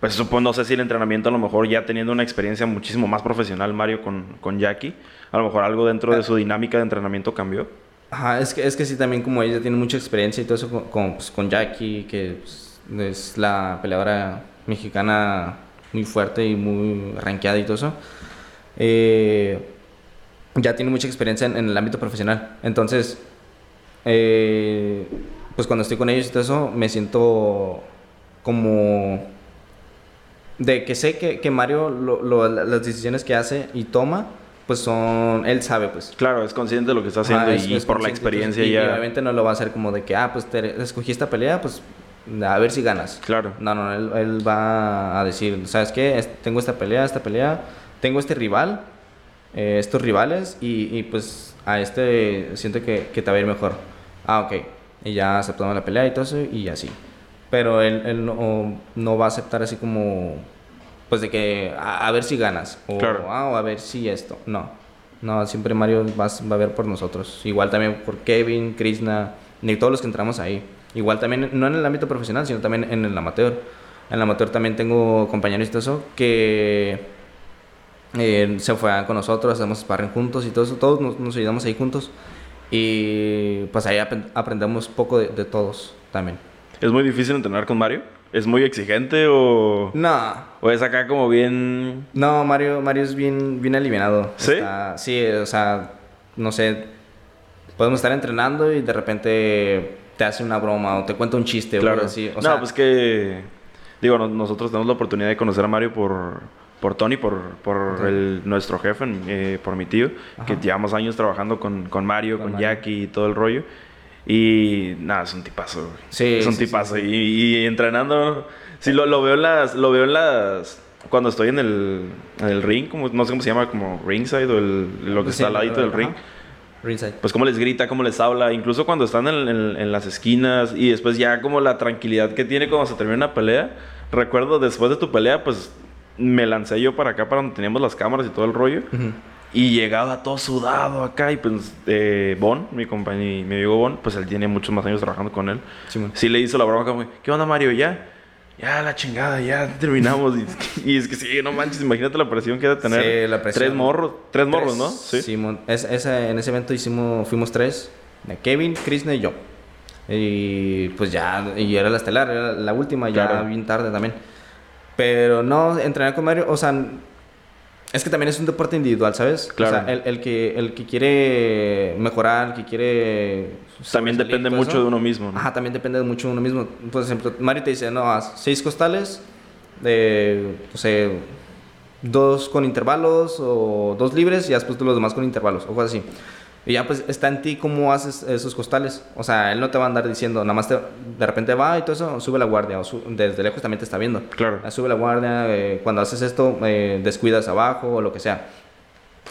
pues supongo, no sé si el entrenamiento a lo mejor ya teniendo una experiencia muchísimo más profesional Mario con, con Jackie, a lo mejor algo dentro de su dinámica de entrenamiento cambió. Ajá, es que, es que sí, también como ella tiene mucha experiencia y todo eso con, pues, con Jackie, que pues, es la peleadora mexicana muy fuerte y muy ranqueada y todo eso, eh, ya tiene mucha experiencia en, el ámbito profesional. Entonces, eh, pues cuando estoy con ellos y todo eso, me siento como de que sé que, que Mario lo, las decisiones que hace y toma pues son él sabe pues. Claro es consciente de lo que está haciendo y por la experiencia ya. obviamente no lo va a hacer como de que ah pues te escogí esta pelea pues a ver si ganas claro. No no él, él va a decir sabes qué tengo esta pelea esta pelea tengo este rival eh, estos rivales y, y, pues a este siento que, que te va a ir mejor ah ok y ya aceptamos la pelea y todo eso y así pero él, él no, no, va a aceptar así como, pues de que a, ver si ganas, o, ah, o, a ver si esto, no. No, siempre Mario va, va, a ver por nosotros. Igual también por Kevin, Krishna, ni todos los que entramos ahí. Igual también, no en el ámbito profesional, sino también en el amateur. En el amateur también tengo compañeros y todo eso que eh, se fueron con nosotros, hacemos sparring juntos y todo eso. Todos nos, nos ayudamos ahí juntos. Y pues ahí aprendemos poco de, de todos también. ¿Es muy difícil entrenar con Mario? ¿Es muy exigente o...? No. ¿O es acá como bien...? No, Mario, Mario es bien, bien aliviado. ¿Sí? sí, o sea, no sé, podemos estar entrenando y de repente te hace una broma o te cuenta un chiste claro. o así. O no, pues que... Digo, nosotros tenemos la oportunidad de conocer a Mario por, por Tony, por, por el, nuestro jefe, eh, por mi tío, que llevamos años trabajando con, con Mario, con, con Jackie y todo el rollo. Y nada, es un tipazo, Sí. Es un tipazo. Y, entrenando, Sí, lo, lo, veo en las. Lo veo en las. Cuando estoy en el, en el ring, como, no sé cómo se llama, como ringside o el, lo que está al ladito del ring. Ringside. Pues cómo les grita, cómo les habla, incluso cuando están en, en, las esquinas y después ya como la tranquilidad que tiene cuando se termina una pelea. Recuerdo después de tu pelea, pues me lancé yo para acá, para donde teníamos las cámaras y todo el rollo. Y llegaba todo sudado acá y pues eh, Bon, mi compañero, mi amigo Bon, pues él tiene muchos más años trabajando con él. Sí, le hizo la broma como, ¿qué onda Mario? ¿Ya? Ya, la chingada, ya terminamos. y, es que sí, no manches, imagínate la presión que era tener. Sí, la presión. Tres morros, tres, morros, ¿no? Sí. Simón, es, en ese evento hicimos, fuimos tres, Kevin, Krishna y yo. Y pues ya, y era la estelar, era la última, ya bien tarde también. Pero no, entrenar con Mario, o sea, es que también es un deporte individual, ¿sabes? Claro. O sea, el, que, el que quiere mejorar, el que quiere... También depende mucho de uno mismo, ¿no? Ajá, también depende mucho de uno mismo. Por ejemplo, Mario te dice, no, haz seis costales, de, no sé, dos con intervalos o dos libres y después los demás con intervalos, o cosas así. Y ya pues está en ti cómo haces esos costales. O sea, él no te va a andar diciendo, nada más te, de repente va y todo eso, sube la guardia. O desde lejos también te está viendo. Claro. Ah, sube la guardia, eh, cuando haces esto, eh, descuidas abajo o lo que sea.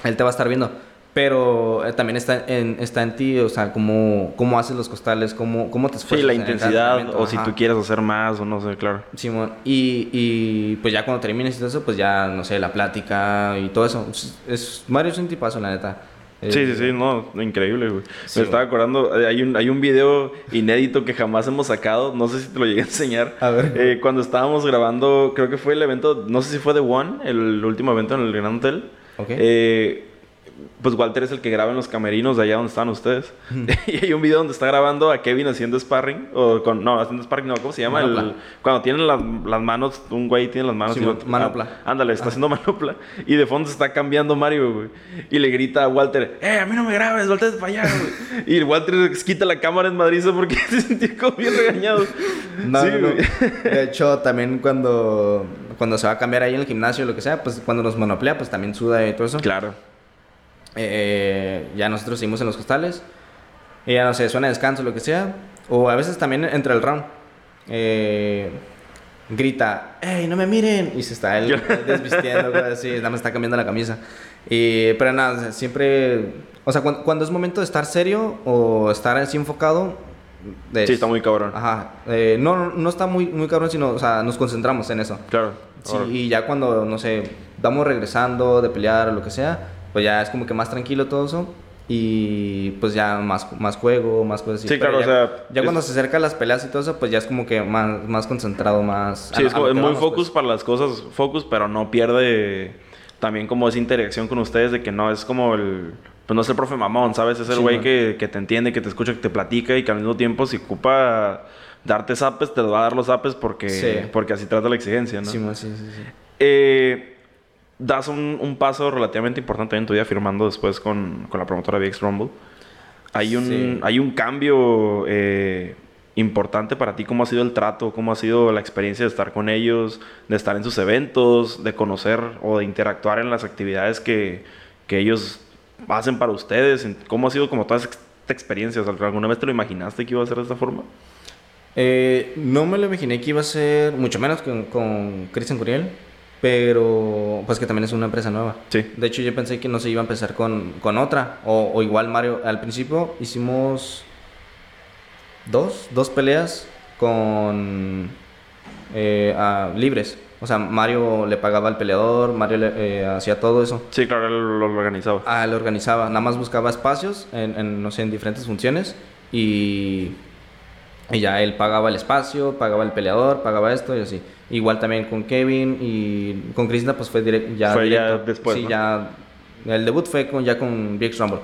Él te va a estar viendo. Pero eh, también está en, está en ti, o sea, cómo, cómo haces los costales, cómo, cómo te esfuerzas. Sí, la intensidad, o si tú quieres hacer más, o no sé, claro. Simón, y, y pues ya cuando termines y todo eso, pues ya, no sé, la plática y todo eso. Es, Mario es un tipazo, la neta. Sí, sí, sí, no, increíble, güey. Me estaba acordando, eh, hay un, hay un video inédito que jamás hemos sacado, no sé si te lo llegué a enseñar. A ver. Eh, cuando estábamos grabando, creo que fue el evento, no sé si fue The One, el último evento en el Gran Hotel. Ok. Eh, pues Walter es el que graba en los camerinos de allá donde están ustedes. <laughs> y hay un video donde está grabando a Kevin haciendo sparring. O con, no, haciendo sparring, no, ¿cómo se llama? El, cuando tienen las, las, manos, un güey tiene las manos. y manopla. Ah, ándale, está haciendo <laughs> manopla. Y de fondo se está cambiando Mario, güey. Y le grita a Walter, ¡eh, a mí no me grabes, voltees para allá, güey! <laughs> y Walter quita la cámara en Madrid porque se sintió como bien regañado. No, sí, no, De hecho, también cuando, cuando se va a cambiar ahí en el gimnasio o lo que sea, pues cuando nos monoplea, pues también suda y todo eso. Claro. Eh, ya nosotros seguimos en los costales. Y ya no sé, suena descanso, lo que sea. O a veces también entre el round. Eh, grita, ¡Ey, no me miren! Y se está él <laughs> desvistiendo, así, nada más está cambiando la camisa. Y, pero nada, siempre. O sea, cuando, es momento de estar serio o estar así enfocado. sí, está muy cabrón. Ajá. Eh, no, no está muy, muy cabrón, sino, o sea, nos concentramos en eso. Claro. Sí, y ya cuando, no sé, vamos regresando de pelear o lo que sea, pues ya es como que más tranquilo todo eso. Y pues ya más, más juego, más cosas así. Sí, claro, ya, o sea. Ya cuando se acercan las peleas y todo eso, pues ya es como que más, más concentrado, más. Sí, es, muy focus pues. para las cosas, focus, pero no pierde también como esa interacción con ustedes de que no es como el. Pues no es el profe mamón, ¿sabes? Es el güey que, que, te entiende, que te escucha, que te platica y que al mismo tiempo si ocupa darte zapes, te va a dar los zapes porque, porque así trata la exigencia, ¿no? Sí, sí, sí. sí. Eh das un, paso relativamente importante en tu vida firmando después con, la promotora VX Rumble. Hay un, hay un cambio eh, importante para ti. ¿Cómo ha sido el trato? ¿Cómo ha sido la experiencia de estar con ellos? De estar en sus eventos, de conocer o de interactuar en las actividades que, ellos hacen para ustedes. ¿Cómo ha sido como toda esta experiencia? ¿Alguna vez te lo imaginaste que iba a ser de esta forma? Eh, no me lo imaginé que iba a ser, mucho menos con, con Christian Curiel. Pero, pues que también es una empresa nueva. Sí. De hecho, yo pensé que no se iba a empezar con, con otra. O, igual Mario, al principio hicimos dos, dos peleas con eh, libres. O sea, Mario le pagaba al peleador, Mario le, eh, hacía todo eso. Sí, claro, él lo organizaba. Ah, lo organizaba. Nada más buscaba espacios en, en, no sé, en diferentes funciones. Y, y ya él pagaba el espacio, pagaba el peleador, pagaba esto y así. Igual también con Kevin y con Krishna, pues fue directo. Ya fue ya después. Sí, ya. El debut fue con, ya con VX Rumble.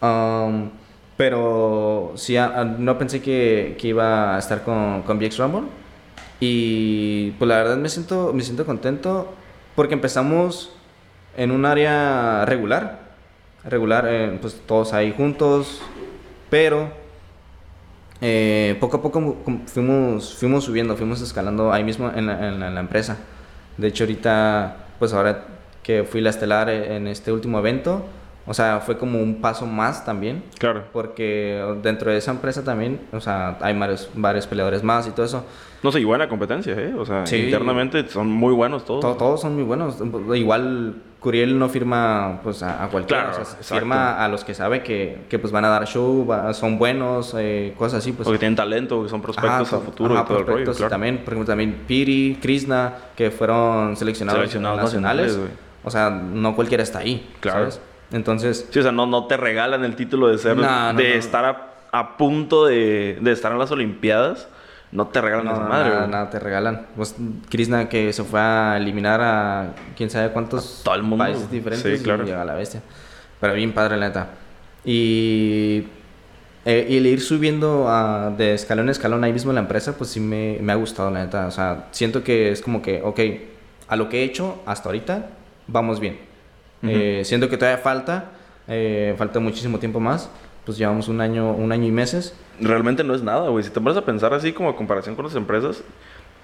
Um, pero sí, no pensé que, que, iba a estar con, con VX Rumble. Y pues la verdad me siento, me siento contento porque empezamos en un área regular. Regular, eh, pues todos ahí juntos. Pero eh, poco a poco fuimos, fuimos subiendo, fuimos escalando ahí mismo en la, empresa. De hecho, ahorita, pues ahora que fui la estelar en este último evento, O sea, fue como un paso más también. Claro. Porque dentro de esa empresa también, o sea, hay varios, varios peleadores más y todo eso. No sé, y buena competencia, ¿eh? O sea, internamente son muy buenos todos. todos son muy buenos. Igual Curiel no firma pues a, cualquiera. Claro, firma a los que sabe que, que, pues van a dar show, son buenos, eh, cosas así. Pues. O que tienen talento, que son prospectos a futuro y todo el rollo. Claro. también, por ejemplo, también Piri, Krishna, que fueron seleccionados, seleccionados nacionales. o sea, no cualquiera está ahí. Claro. ¿sabes? Entonces. Sí, o sea, no, no te regalan el título de ser. de estar a, a punto de, de, estar en las Olimpiadas. No te regalan esa madre, nada, nada, te regalan. Pues Krishna que se fue a eliminar a quién sabe cuántos todo el mundo. países diferentes sí, claro. y a la bestia. Pero bien padre, la neta. Y, eh, y el ir subiendo de escalón a escalón ahí mismo en la empresa, pues sí me, me ha gustado, la neta. O sea, siento que es como que, ok, a lo que he hecho hasta ahorita, vamos bien eh, siento que todavía falta, eh, falta muchísimo tiempo más. Pues llevamos un año, un año y meses. Realmente no es nada, güey. Si te pones a pensar así como a comparación con las empresas,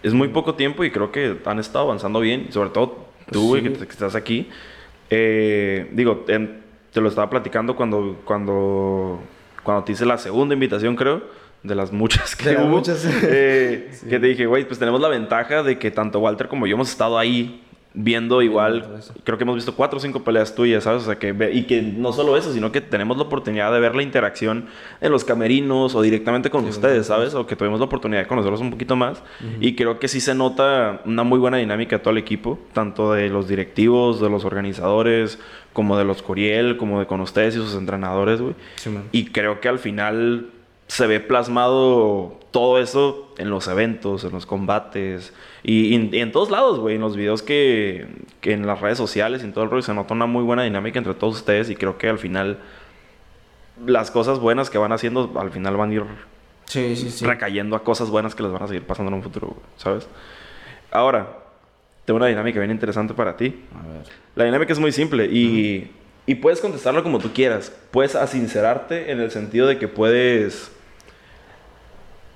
es muy poco tiempo y creo que han estado avanzando bien. Sobre todo tú, güey, que, estás aquí. Eh, digo, te lo estaba platicando cuando, cuando, cuando te hice la segunda invitación, creo de las muchas que hubo. Muchas. <laughs> Que te dije, güey, pues tenemos la ventaja de que tanto Walter como yo hemos estado ahí viendo igual, creo que hemos visto cuatro o cinco peleas tuyas, ¿sabes? O sea, que, y que no solo eso, sino que tenemos la oportunidad de ver la interacción en los camerinos o directamente con ustedes, ¿sabes? O que tuvimos la oportunidad de conocerlos un poquito más. Y creo que sí se nota una muy buena dinámica de todo el equipo, tanto de los directivos, de los organizadores, como de los Coriel, como de con ustedes y sus entrenadores, güey. y creo que al final se ve plasmado todo eso en los eventos, en los combates y, en todos lados, güey. En los videos que, que, en las redes sociales y en todo el rollo se nota una muy buena dinámica entre todos ustedes y creo que al final las cosas buenas que van haciendo al final van a ir sí, sí, sí. recayendo a cosas buenas que les van a seguir pasando en un futuro, ¿sabes? Ahora, tengo una dinámica bien interesante para ti. A ver. La dinámica es muy simple y, y puedes contestarlo como tú quieras. Puedes asincerarte en el sentido de que puedes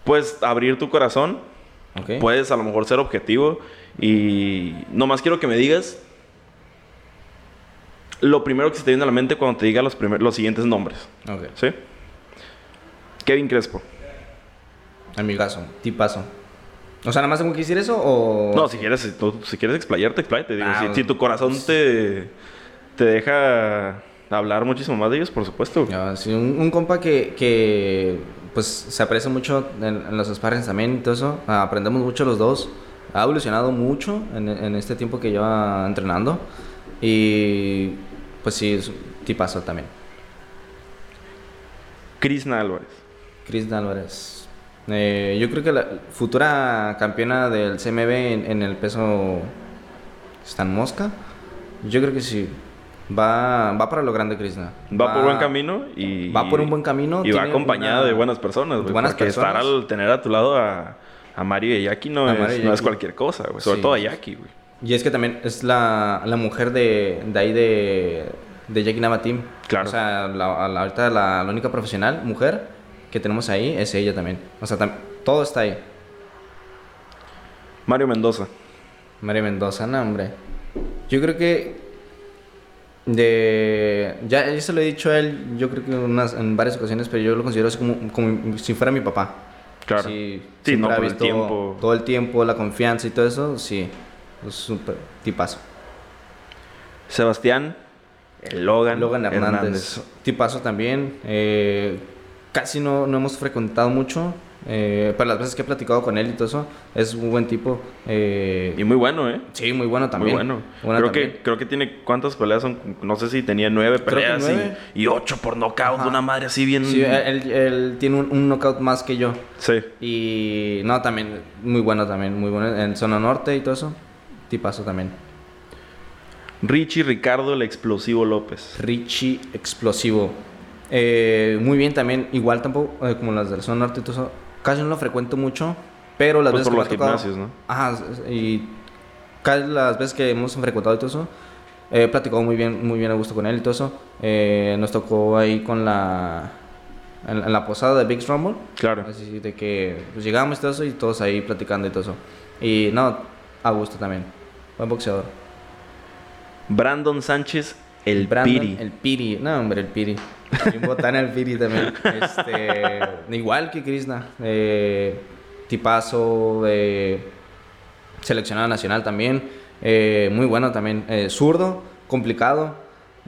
puedes abrir tu corazón, puedes a lo mejor ser objetivo y nomás quiero que me digas lo primero que se te viene a la mente cuando te diga los, los siguientes nombres. ¿Sí? Kevin Crespo. En mi caso, tipazo. O sea, nada más tengo que decir eso o... No, si quieres, si quieres explayarte, explayate. Ah, si, tu corazón te, te deja hablar muchísimo más de ellos, por supuesto. un, compa que, que pues se aprecia mucho en, los sparrings también y todo eso. aprendemos mucho los dos. Ha evolucionado mucho en, este tiempo que lleva entrenando. Y pues sí, es tipazo también. Krishna Álvarez. Krishna Álvarez. Eh, yo creo que la futura campeona del CMB en, el peso Stan Mosca. Yo creo que sí. Va, va para lo grande, Krishna. Va, por buen camino y... Va por un buen camino. Y va acompañada de buenas personas, güey. Buenas porque estar al tener a tu lado a, a Mario y a Jackie no, es, no es cualquier cosa, güey. Sobre todo a Jackie, güey. Y es que también es la, la mujer de, de ahí de, de Jackie Navatim. Claro. O sea, la, la, ahorita la, la, única profesional, mujer, que tenemos ahí es ella también. O sea, todo está ahí. Mario Mendoza. Mario Mendoza, no, hombre. Yo creo que de ya se lo he dicho a él yo creo que unas, en varias ocasiones pero yo lo considero así como, como si fuera mi papá. Claro. Sí, sí no visto el tiempo. todo el tiempo la confianza y todo eso sí es súper tipazo. Sebastián Logan Logan Hernández, tipazo también eh, casi no, no hemos frecuentado mucho eh, para las veces que he platicado con él y todo eso, es un buen tipo. Eh, y muy bueno, ¿eh? Sí, muy bueno también. Muy bueno. creo, Que, creo que tiene. ¿Cuántas peleas son? No sé si tenía nueve peleas Y, ocho por knockout. Una madre así bien. Sí, él, tiene un, un, knockout más que yo. Sí. Y no, también. Muy bueno también. Muy bueno en zona norte y todo eso. Tipazo también. Richie Ricardo, el explosivo López. Richie Explosivo. Eh, muy bien también. Igual tampoco. como las del zona norte y todo eso casi no lo frecuento mucho, pero las pues veces por que los gimnasios, ¿no? Ajá, y casi las veces que hemos frecuentado y todo eso, he platicado muy bien, muy bien a gusto con él y todo eso. Eh, nos tocó ahí con la... En, la posada de Big Rumble. Claro. Así de que pues, llegamos y todo eso y todos ahí platicando y todo eso. Y no, a gusto también. Buen boxeador. Brandon Sánchez, El Piri. El Piri. No, hombre, el Piri. El Piri también. Este, igual que Krishna. Eh, tipazo de seleccionado nacional también. Eh, muy bueno también. Eh, zurdo, complicado.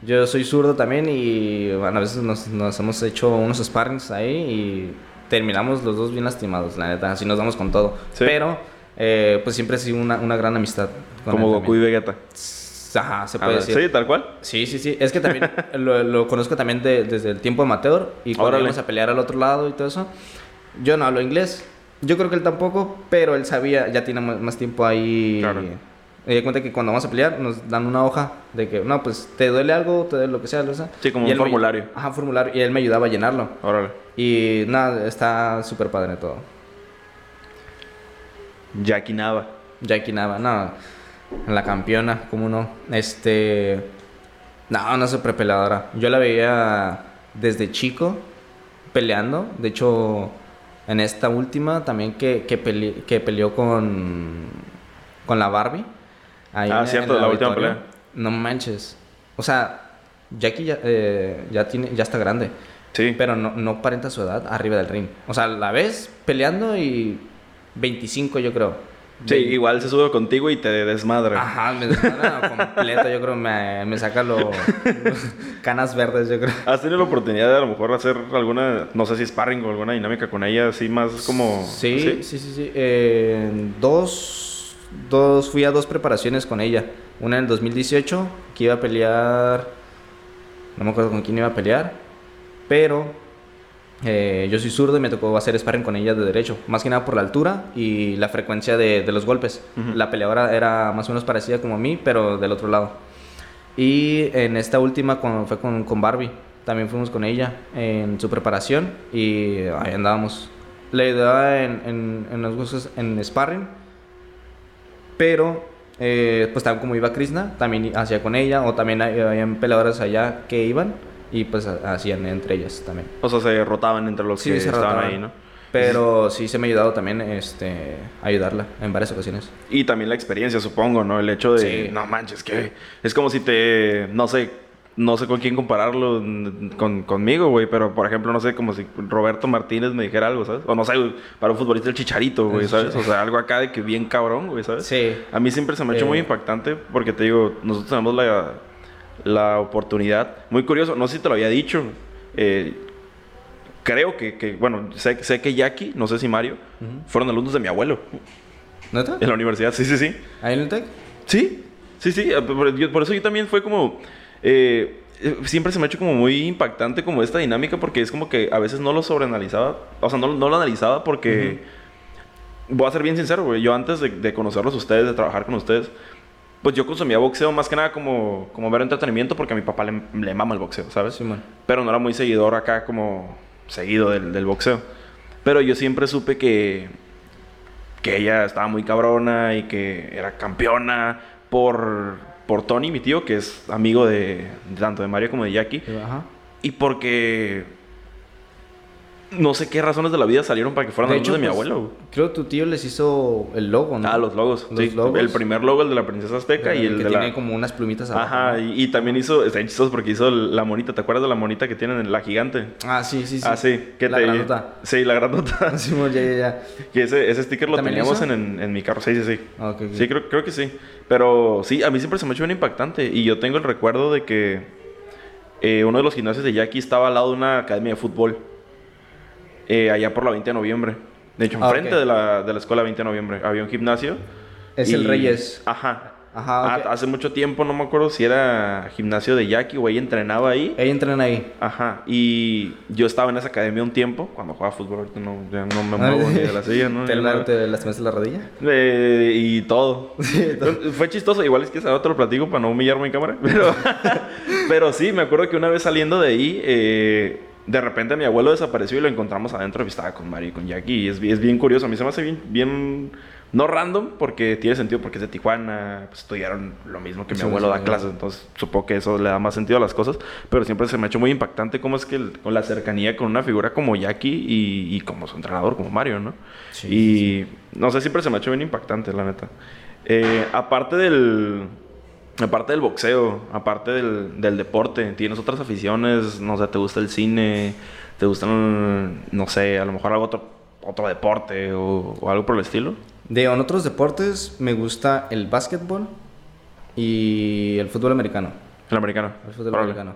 Yo soy zurdo también y bueno, a veces nos, nos hemos hecho unos sparrings ahí y terminamos los dos bien lastimados, la neta. Así nos damos con todo. Pero, eh, pues siempre ha sido una, una gran amistad. Como Goku y Vegeta. Ajá, se puede decir. Sí, tal cual. Sí, sí, sí. Es que también <laughs> lo, lo, conozco también de, desde el tiempo amateur y cuando íbamos a pelear al otro lado y todo eso. Yo no hablo inglés. Yo creo que él tampoco, pero él sabía, ya tiene más tiempo ahí. Claro. Me di cuenta que cuando vamos a pelear nos dan una hoja de que, no, pues te duele algo, te duele lo que sea, lo sea. Sí, como un formulario. ajá, formulario. Y él me ayudaba a llenarlo. Órale. Y nada, está súper padre todo. Jackie Nava. Jackie Nava, no. La campeona, ¿cómo no? Este. No, no súper peleadora. Yo la veía desde chico peleando. De hecho, en esta última también que, que, que peleó con, con la Barbie ah, cierto, la última pelea. No manches. O sea, Jackie ya, eh, ya, tiene, ya está grande. Sí. Pero no, no aparenta su edad arriba del ring. O sea, la ves peleando y 25 yo creo. Sí, igual se sube contigo y te desmadra. Ajá, me desmadra <laughs> completo, yo creo, me, me saca los <laughs> canas verdes, yo creo. ¿Has tenido la oportunidad de a lo mejor hacer alguna, no sé si sparring o alguna dinámica con ella, así más como... Sí, sí, sí, sí. sí. Eh, dos dos, fui a dos preparaciones con ella. Una en el 2018, que iba a pelear, no me acuerdo con quién iba a pelear, pero eh, yo soy zurdo y me tocó hacer sparring con ella de derecho, más que nada por la altura y la frecuencia de, los golpes. La peleadora era más o menos parecida como a mí, pero del otro lado. Y en esta última, cuando fue con, con Barbie, también fuimos con ella en su preparación y ahí andábamos. Le ayudaba en, en, en los gustos en sparring pero, eh, pues también como iba Krishna, también hacía con ella, o también habían peleadoras allá que iban y pues hacían entre ellas también. O sea, se rotaban entre los que estaban ahí, ¿no? Pero sí se me ha ayudado también este, ayudarla en varias ocasiones. Y también la experiencia, supongo, ¿no? El hecho de, no manches, que es como si te, no sé, no sé con quién compararlo con, conmigo, güey, pero por ejemplo, no sé, como si Roberto Martínez me dijera algo, ¿sabes? O no sé, para un futbolista el chicharito, güey, ¿sabes? O sea, algo acá de que bien cabrón, güey, ¿sabes? Sí. A mí siempre se me ha hecho muy impactante porque te digo, nosotros tenemos la, la oportunidad, muy curioso, no sé si te lo había dicho, eh, creo que, que, bueno, sé, sé que Jackie, no sé si Mario, fueron alumnos de mi abuelo. ¿Neta? En la universidad, sí, sí, sí. ¿Ahí en el TEC? Sí, sí, sí, por eso yo también fue como eh, siempre se me ha hecho como muy impactante como esta dinámica porque es como que a veces no lo sobreanalizaba, o sea, no, no lo analizaba porque, voy a ser bien sincero, güey, yo antes de, conocerlos ustedes, de trabajar con ustedes, pues yo consumía boxeo más que nada como, como ver entretenimiento porque a mi papá le, le mama el boxeo, ¿sabes? Sí, Pero no era muy seguidor acá como seguido del, del boxeo. Pero yo siempre supe que, que ella estaba muy cabrona y que era campeona por por Tony, mi tío, que es amigo de, tanto de Mario como de Jackie. Ajá. Y porque no sé qué razones de la vida salieron para que fueran de, de mi pues, abuelo. Creo que tu tío les hizo el logo, ¿no? Ah, los logos. sí, El primer logo, el de la princesa azteca y el, que de tiene como unas plumitas abajo. Ajá, y, también hizo, está chistoso porque hizo la monita. ¿Te acuerdas de la monita que tienen en la gigante? Ah, sí, sí, sí. Ah, sí. ¿Qué la te... grandota. Sí, la grandota. <laughs> sí, ya, ya, ya. Que ese, ese sticker lo teníamos en, en, mi carro. Sí, sí, sí. Ah, okay, Sí, creo, creo que sí. Pero sí, a mí siempre se me ha hecho bien impactante. Y yo tengo el recuerdo de que eh, uno de los gimnasios de Jackie estaba al lado de una academia de fútbol. Eh, allá por la 20 de noviembre. De hecho, ah, enfrente de, la, de la escuela 20 de noviembre había un gimnasio. Es el Reyes. Ajá. Ajá, ah, Hace mucho tiempo, no me acuerdo si era gimnasio de Jackie o ella entrenaba ahí. Ella entrena ahí. Ajá. Y yo estaba en esa academia un tiempo, cuando jugaba fútbol, ahorita no, ya no me muevo ni de la silla, ¿no? <laughs> ¿Te, la, te lastimaste la rodilla? Eh, y todo. <laughs> Fue chistoso, igual es que ahora te lo platico para no humillarme en cámara. <laughs> Pero, pero sí, me acuerdo que una vez saliendo de ahí, eh, de repente mi abuelo desapareció y lo encontramos adentro y estaba con Mario y con Jackie. Y es, es bien curioso. A mí se me hace bien, bien, no random, porque tiene sentido, porque es de Tijuana, pues estudiaron lo mismo que mi abuelo da clases, entonces supongo que eso le da más sentido a las cosas. Pero siempre se me ha hecho muy impactante cómo es que con la cercanía con una figura como Jackie y, y como su entrenador, como Mario, ¿no? y no sé, siempre se me ha hecho bien impactante, la neta. Eh, aparte del aparte del boxeo, aparte del, del, deporte, ¿tienes otras aficiones? No sé, ¿te gusta el cine? ¿Te gustan, no sé, a lo mejor algo otro, otro deporte o, algo por el estilo? De en otros deportes me gusta el básquetbol y el fútbol americano. El americano. El fútbol americano.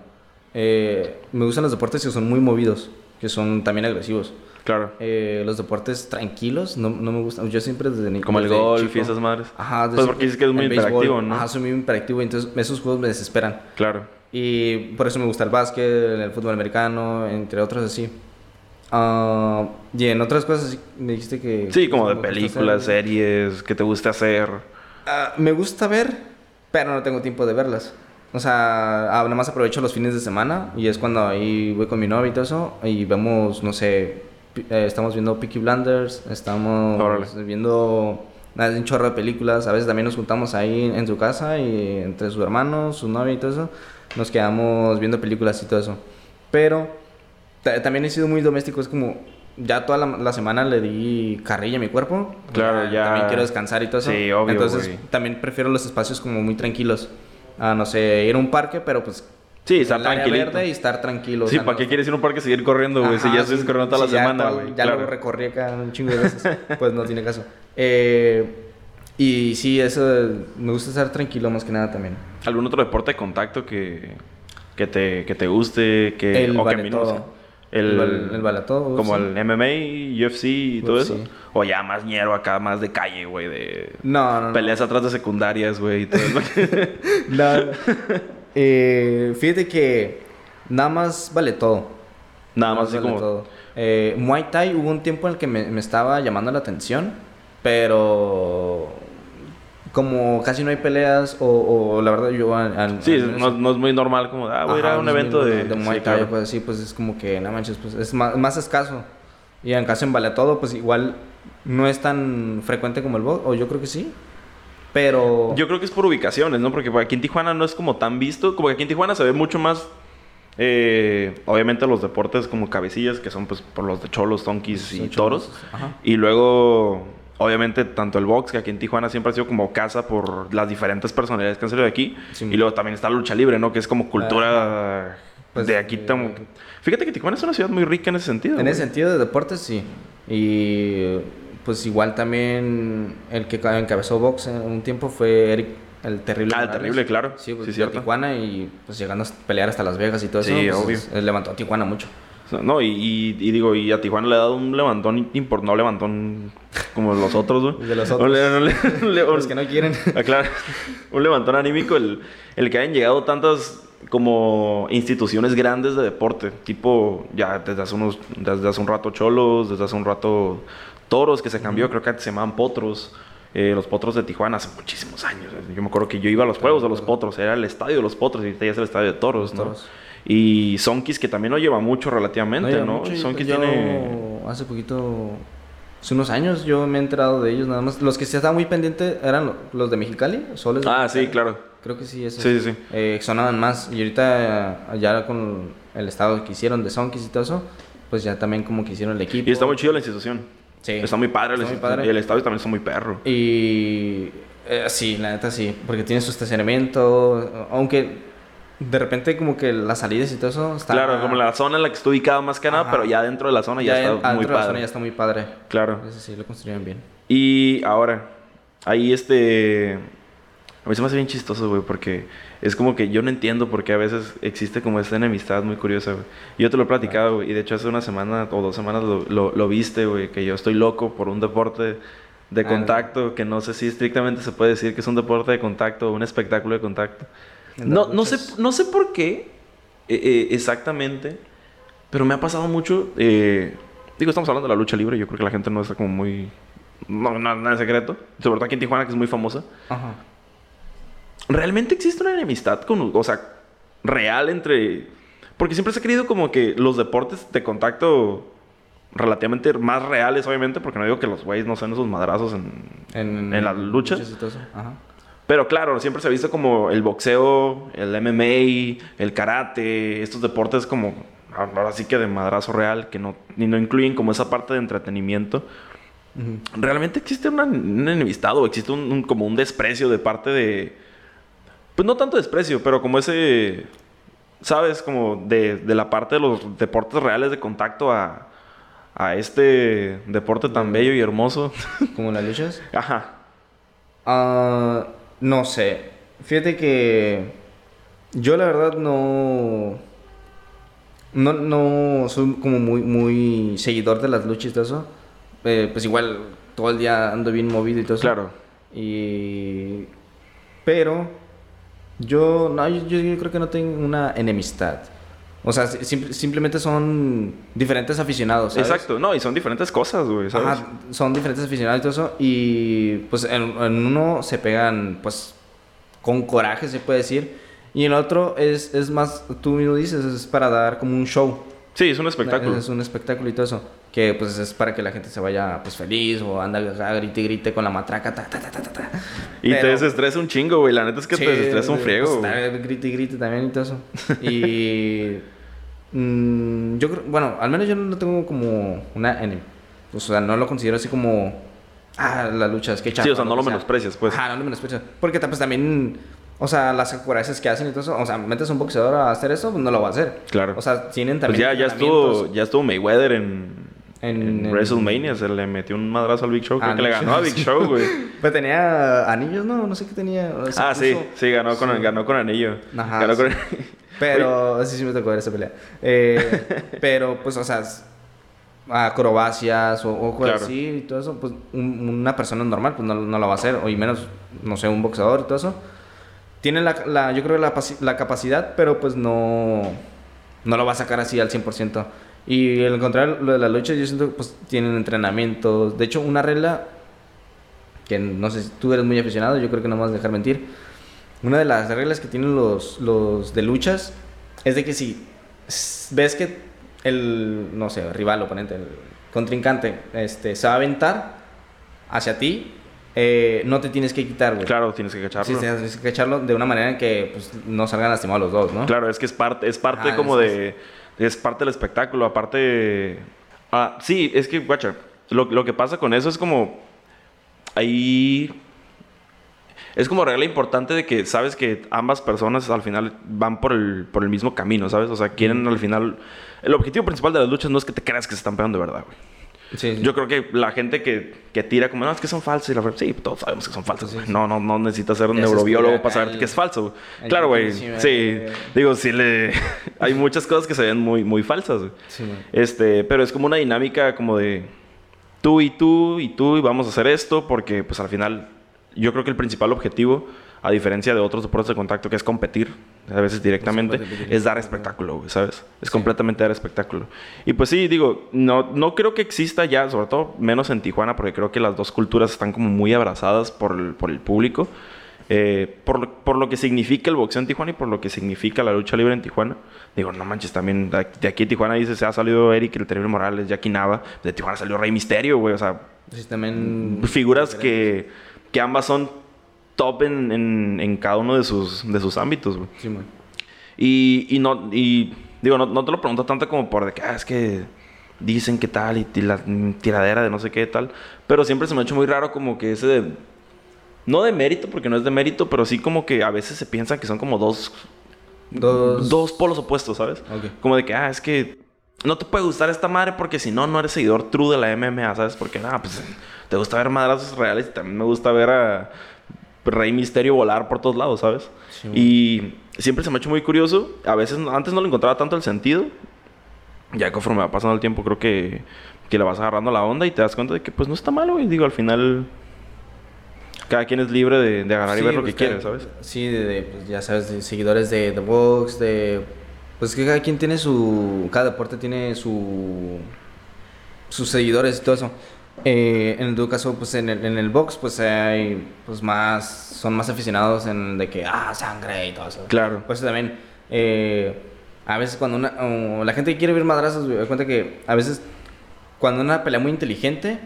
Eh, me gustan los deportes que son muy movidos, que son también agresivos. Claro. Eh, los deportes tranquilos no, no, me gustan. Yo siempre desde Como el golf y esas madres. Ajá. Pues porque dices que es muy interactivo, ¿no? Ajá, soy muy interactivo, entonces esos juegos me desesperan. Claro. Y por eso me gusta el básquet, el fútbol americano, entre otros así. Uh, y en otras cosas me dijiste que... Sí, como de películas, series, que te gusta hacer. Uh, me gusta ver, pero no tengo tiempo de verlas. O sea, nada más aprovecho los fines de semana y es cuando ahí voy con mi novia y todo eso y vemos, no sé, eh, estamos viendo Peaky Blinders, estamos viendo un chorro de películas, a veces también nos juntamos ahí en su casa y entre sus hermanos, su novia y todo eso, nos quedamos viendo películas y todo eso. Pero también he sido muy doméstico, es como ya toda la, semana le di carrilla a mi cuerpo. Claro, ya. También quiero descansar y todo eso. Sí, obvio. Entonces también prefiero los espacios como muy tranquilos. A no sé, ir a un parque, pero pues Sí, estar tranquilo. verde y estar tranquilo. Sí, ¿para qué quieres ir a un parque y seguir corriendo, güey? Si ya estás corriendo toda la semana, güey. Ya, lo recorrí acá un chingo de veces. <laughs> pues no tiene caso. Eh, y sí, eso me gusta estar tranquilo más que nada también. ¿Algún otro deporte de contacto que, que, te, que te guste? Que, el o todo. El, el, vale todo. Como el MMA, UFC y todo eso. O ya más ñero acá, más de calle, güey. De no, no, Peleas atrás de secundarias, güey. Y todo <laughs> no. <laughs> Eh, fíjate que nada más vale todo. Nada, más, vale como... todo. Eh, Muay Thai hubo un tiempo en el que me, estaba llamando la atención, pero como casi no hay peleas o, la verdad yo... sí, no, es muy normal como, ah, voy a ir a un evento de, Muay Thai, pues sí, pues es como que, no manches, pues es más, más escaso. Y en caso en Vale Todo, pues igual no es tan frecuente como el box, o yo creo que sí. Pero. Yo creo que es por ubicaciones, ¿no? Porque aquí en Tijuana no es como tan visto. Como que aquí en Tijuana se ve mucho más. Eh, obviamente los deportes como cabecillas, que son pues por los de cholos, tonkis y toros. Y luego, obviamente, tanto el box, que aquí en Tijuana siempre ha sido como casa por las diferentes personalidades que han salido de aquí. Y luego también está la lucha libre, ¿no? Que es como cultura pues, de aquí. Eh, Fíjate que Tijuana es una ciudad muy rica en ese sentido. En ese sentido de deportes, sí. Y pues igual también el que encabezó Vox en un tiempo fue Eric el terrible. Ah, el terrible, claro. Sí, pues sí, de Tijuana y pues llegando a pelear hasta Las Vegas y todo eso. Sí, pues, obvio. levantó a Tijuana mucho. No, y, digo, y a Tijuana le ha dado un levantón importante, no levantón como los otros, güey. <laughs> De los otros. <laughs> los que no quieren. <laughs> Ah, claro. Un levantón anímico, el, el que hayan llegado tantas como instituciones grandes de deporte, tipo ya desde hace unos, desde hace un rato Cholos, desde hace un rato Toros, que se cambió, creo que antes se llamaban Potros. Eh, los Potros de Tijuana hace muchísimos años. Yo me acuerdo que yo iba a los juegos de los Potros, era el estadio de los Potros y ahorita ya es el estadio de Toros, ¿no? Y Sonkis, que también no lleva mucho relativamente, ¿no? Sonkis tiene... Hace poquito, hace unos años yo me he enterado de ellos nada más. Los que se estaban muy pendientes eran los de Mexicali, Soles. ah, sí, claro. Creo que sí, eso. Sí, sí. Eh, sonaban más. Y ahorita, ya con el estado que hicieron de Sonkis y todo eso, pues ya también como que hicieron el equipo. Y está muy chido la institución. Está muy padre, el, y el estadio también está muy perro. Y eh, sí, la neta sí, porque tiene su estacionamiento, aunque de repente como que las salidas y todo eso está... Claro, como la zona en la que está ubicado más que nada, pero ya dentro de la zona ya, está muy padre. De la zona ya está muy padre. Claro. Eso sí, lo construyeron bien. Y ahora, ahí este... A mí se me hace bien chistoso, güey, porque es como que yo no entiendo por qué a veces existe como esta enemistad muy curiosa, güey. Yo te lo he platicado, güey, y de hecho hace una semana o dos semanas lo, lo, viste, güey, que yo estoy loco por un deporte de ah, contacto, que no sé si estrictamente se puede decir que es un deporte de contacto o un espectáculo de contacto. No, no, sé, no sé por qué eh, eh, exactamente, pero me ha pasado mucho. Eh, digo, estamos hablando de la lucha libre, yo creo que la gente no está como muy. No, nada de secreto. Sobre todo aquí en Tijuana, que es muy famosa. Ajá. ¿Realmente existe una enemistad con, o sea, real entre... Porque siempre se ha creído como que los deportes de contacto relativamente más reales, obviamente, porque no digo que los güeyes no sean esos madrazos en, en, las luchas. Pero claro, siempre se ha visto como el boxeo, el MMA, el karate, estos deportes como, ahora sí que de madrazo real, que no, ni no incluyen como esa parte de entretenimiento. ¿Realmente existe una, enemistad o existe un, como un desprecio de parte de Pues no tanto desprecio, pero como ese. ¿Sabes? Como de, de la parte de los deportes reales de contacto a, a este deporte tan bello y hermoso. <laughs> ¿Como las luchas? Ajá. Ah, no sé. Fíjate que yo la verdad no... No, no soy como muy, muy seguidor de las luchas y todo eso. Eh, pues igual todo el día ando bien movido y todo eso. Claro. Y... Pero yo, no, yo, yo creo que no tengo una enemistad. O sea, simplemente son diferentes aficionados, ¿sabes? Exacto, no, y son diferentes cosas, güey, ¿sabes? son diferentes aficionados y todo eso. Y pues en, uno se pegan, pues, con coraje, se puede decir. Y en otro es, es más, tú mismo dices, es para dar como un show. Sí, es un espectáculo. Es un espectáculo y todo eso. Que pues es para que la gente se vaya pues feliz o anda grite y grite con la matraca. Ta, ta, ta, ta, Y te desestresa un chingo, güey. La neta es que te desestresa un friego. Pues, grite y grite también y todo eso. y <laughs> Mm, yo creo, bueno, al menos yo no tengo como una. O sea, no lo considero así como. Ah, la lucha es que chafa. Sí, o sea, no lo menosprecias, pues. Ah, no lo menosprecias. Porque pues también. O sea, las acuraces que hacen y todo eso. O sea, metes a un boxeador a hacer eso, pues no lo va a hacer. Claro. O sea, tienen pues también. Pues ya, ya estuvo, ya estuvo Mayweather en. En, WrestleMania se le metió un madrazo al Big Show. Creo ah, que le ganó a Big Show, güey. <laughs> pues tenía anillos, ¿no? No sé qué tenía. ah, sí, sí, ganó con, ganó con anillo. Ajá. Ganó con... <laughs> Pero, sí, sí me tocó ver esa pelea. Eh, <laughs> pero, pues, o sea, acrobacias o, o cosas así y todo eso, pues una persona normal pues no, no, lo va a hacer, o y menos, no sé, un boxeador y todo eso. Tiene la, la yo creo la, la, capacidad, pero pues no, no lo va a sacar así al 100%. Y al contrario, lo de la lucha, yo siento que pues tienen entrenamientos. De hecho, una regla que no sé si tú eres muy aficionado, yo creo que no me vas a dejar mentir una de las reglas que tienen los, los de luchas es de que si ves que el, no sé, rival, oponente, el contrincante, este, se va a aventar hacia ti, eh, no te tienes que quitar, güey. Claro, tienes que cacharlo. Sí, tienes que cacharlo de una manera en que pues, no salgan lastimados los dos, ¿no? Claro, es que es parte, es parte como de... Es parte del espectáculo, aparte... Ah, sí, es que, guacha, lo, lo que pasa con eso es como... Ahí es como regla importante de que sabes que ambas personas al final van por el, por el mismo camino, ¿sabes? O sea, quieren al final... El objetivo principal de las luchas no es que te creas que se están pegando de verdad, güey. Sí, Yo creo que la gente que, que, tira como, no, es que son falsos. Y la sí, todos sabemos que son falsos. no, no, no necesitas ser un neurobiólogo para saber que es falso. Claro, güey. Sí. Digo, sí le... <laughs> Hay muchas cosas que se ven muy, muy falsas, este, pero es como una dinámica como de tú y tú y tú y vamos a hacer esto porque pues al final yo creo que el principal objetivo, a diferencia de otros deportes de contacto, que es competir, a veces directamente, es dar espectáculo, ¿sabes? Es completamente dar espectáculo. Y pues sí, digo, no, no creo que exista ya, sobre todo menos en Tijuana, porque creo que las dos culturas están como muy abrazadas por el, por el público. Eh, por, por, lo que significa el boxeo en Tijuana y por lo que significa la lucha libre en Tijuana. Digo, no manches, también de aquí en Tijuana dice, se ha salido Eric, el Terrible Morales, Jackie Nava, de Tijuana salió Rey Misterio, güey, o sea, también figuras que que ambas son top en, en, cada uno de sus, de sus ámbitos, güey. Sí, man. Y, y, no, y digo, no, no, te lo pregunto tanto como por de que, ah, es que dicen que tal y, la tiradera de no sé qué tal, pero siempre se me ha hecho muy raro como que ese de, no de mérito, porque no es de mérito, pero sí como que a veces se piensan que son como dos, dos, dos polos opuestos, ¿sabes? Como de que, ah, es que no te puede gustar esta madre porque si no, no eres seguidor true de la MMA, ¿sabes? Porque nada, pues te gusta ver madrazos reales y también me gusta ver a Rey Misterio volar por todos lados, ¿sabes? y siempre se me ha hecho muy curioso. A veces antes no le encontraba tanto el sentido. Ya conforme va pasando el tiempo, creo que, que le vas agarrando la onda y te das cuenta de que pues no está malo, y digo, al final cada quien es libre de, de agarrar y ver lo pues que quiere, ¿sabes? Sí, de, pues ya sabes, de seguidores de The Box, de... Pues que cada quien tiene su... Cada deporte tiene su... Sus seguidores y todo eso. Eh, en tu caso, pues en el, en el box, pues hay pues más, son más aficionados en de que, ah, sangre y todo eso. Claro. Pues también, eh, a veces cuando una, la gente quiere ver madrazos, me cuenta que a veces cuando una pelea muy inteligente,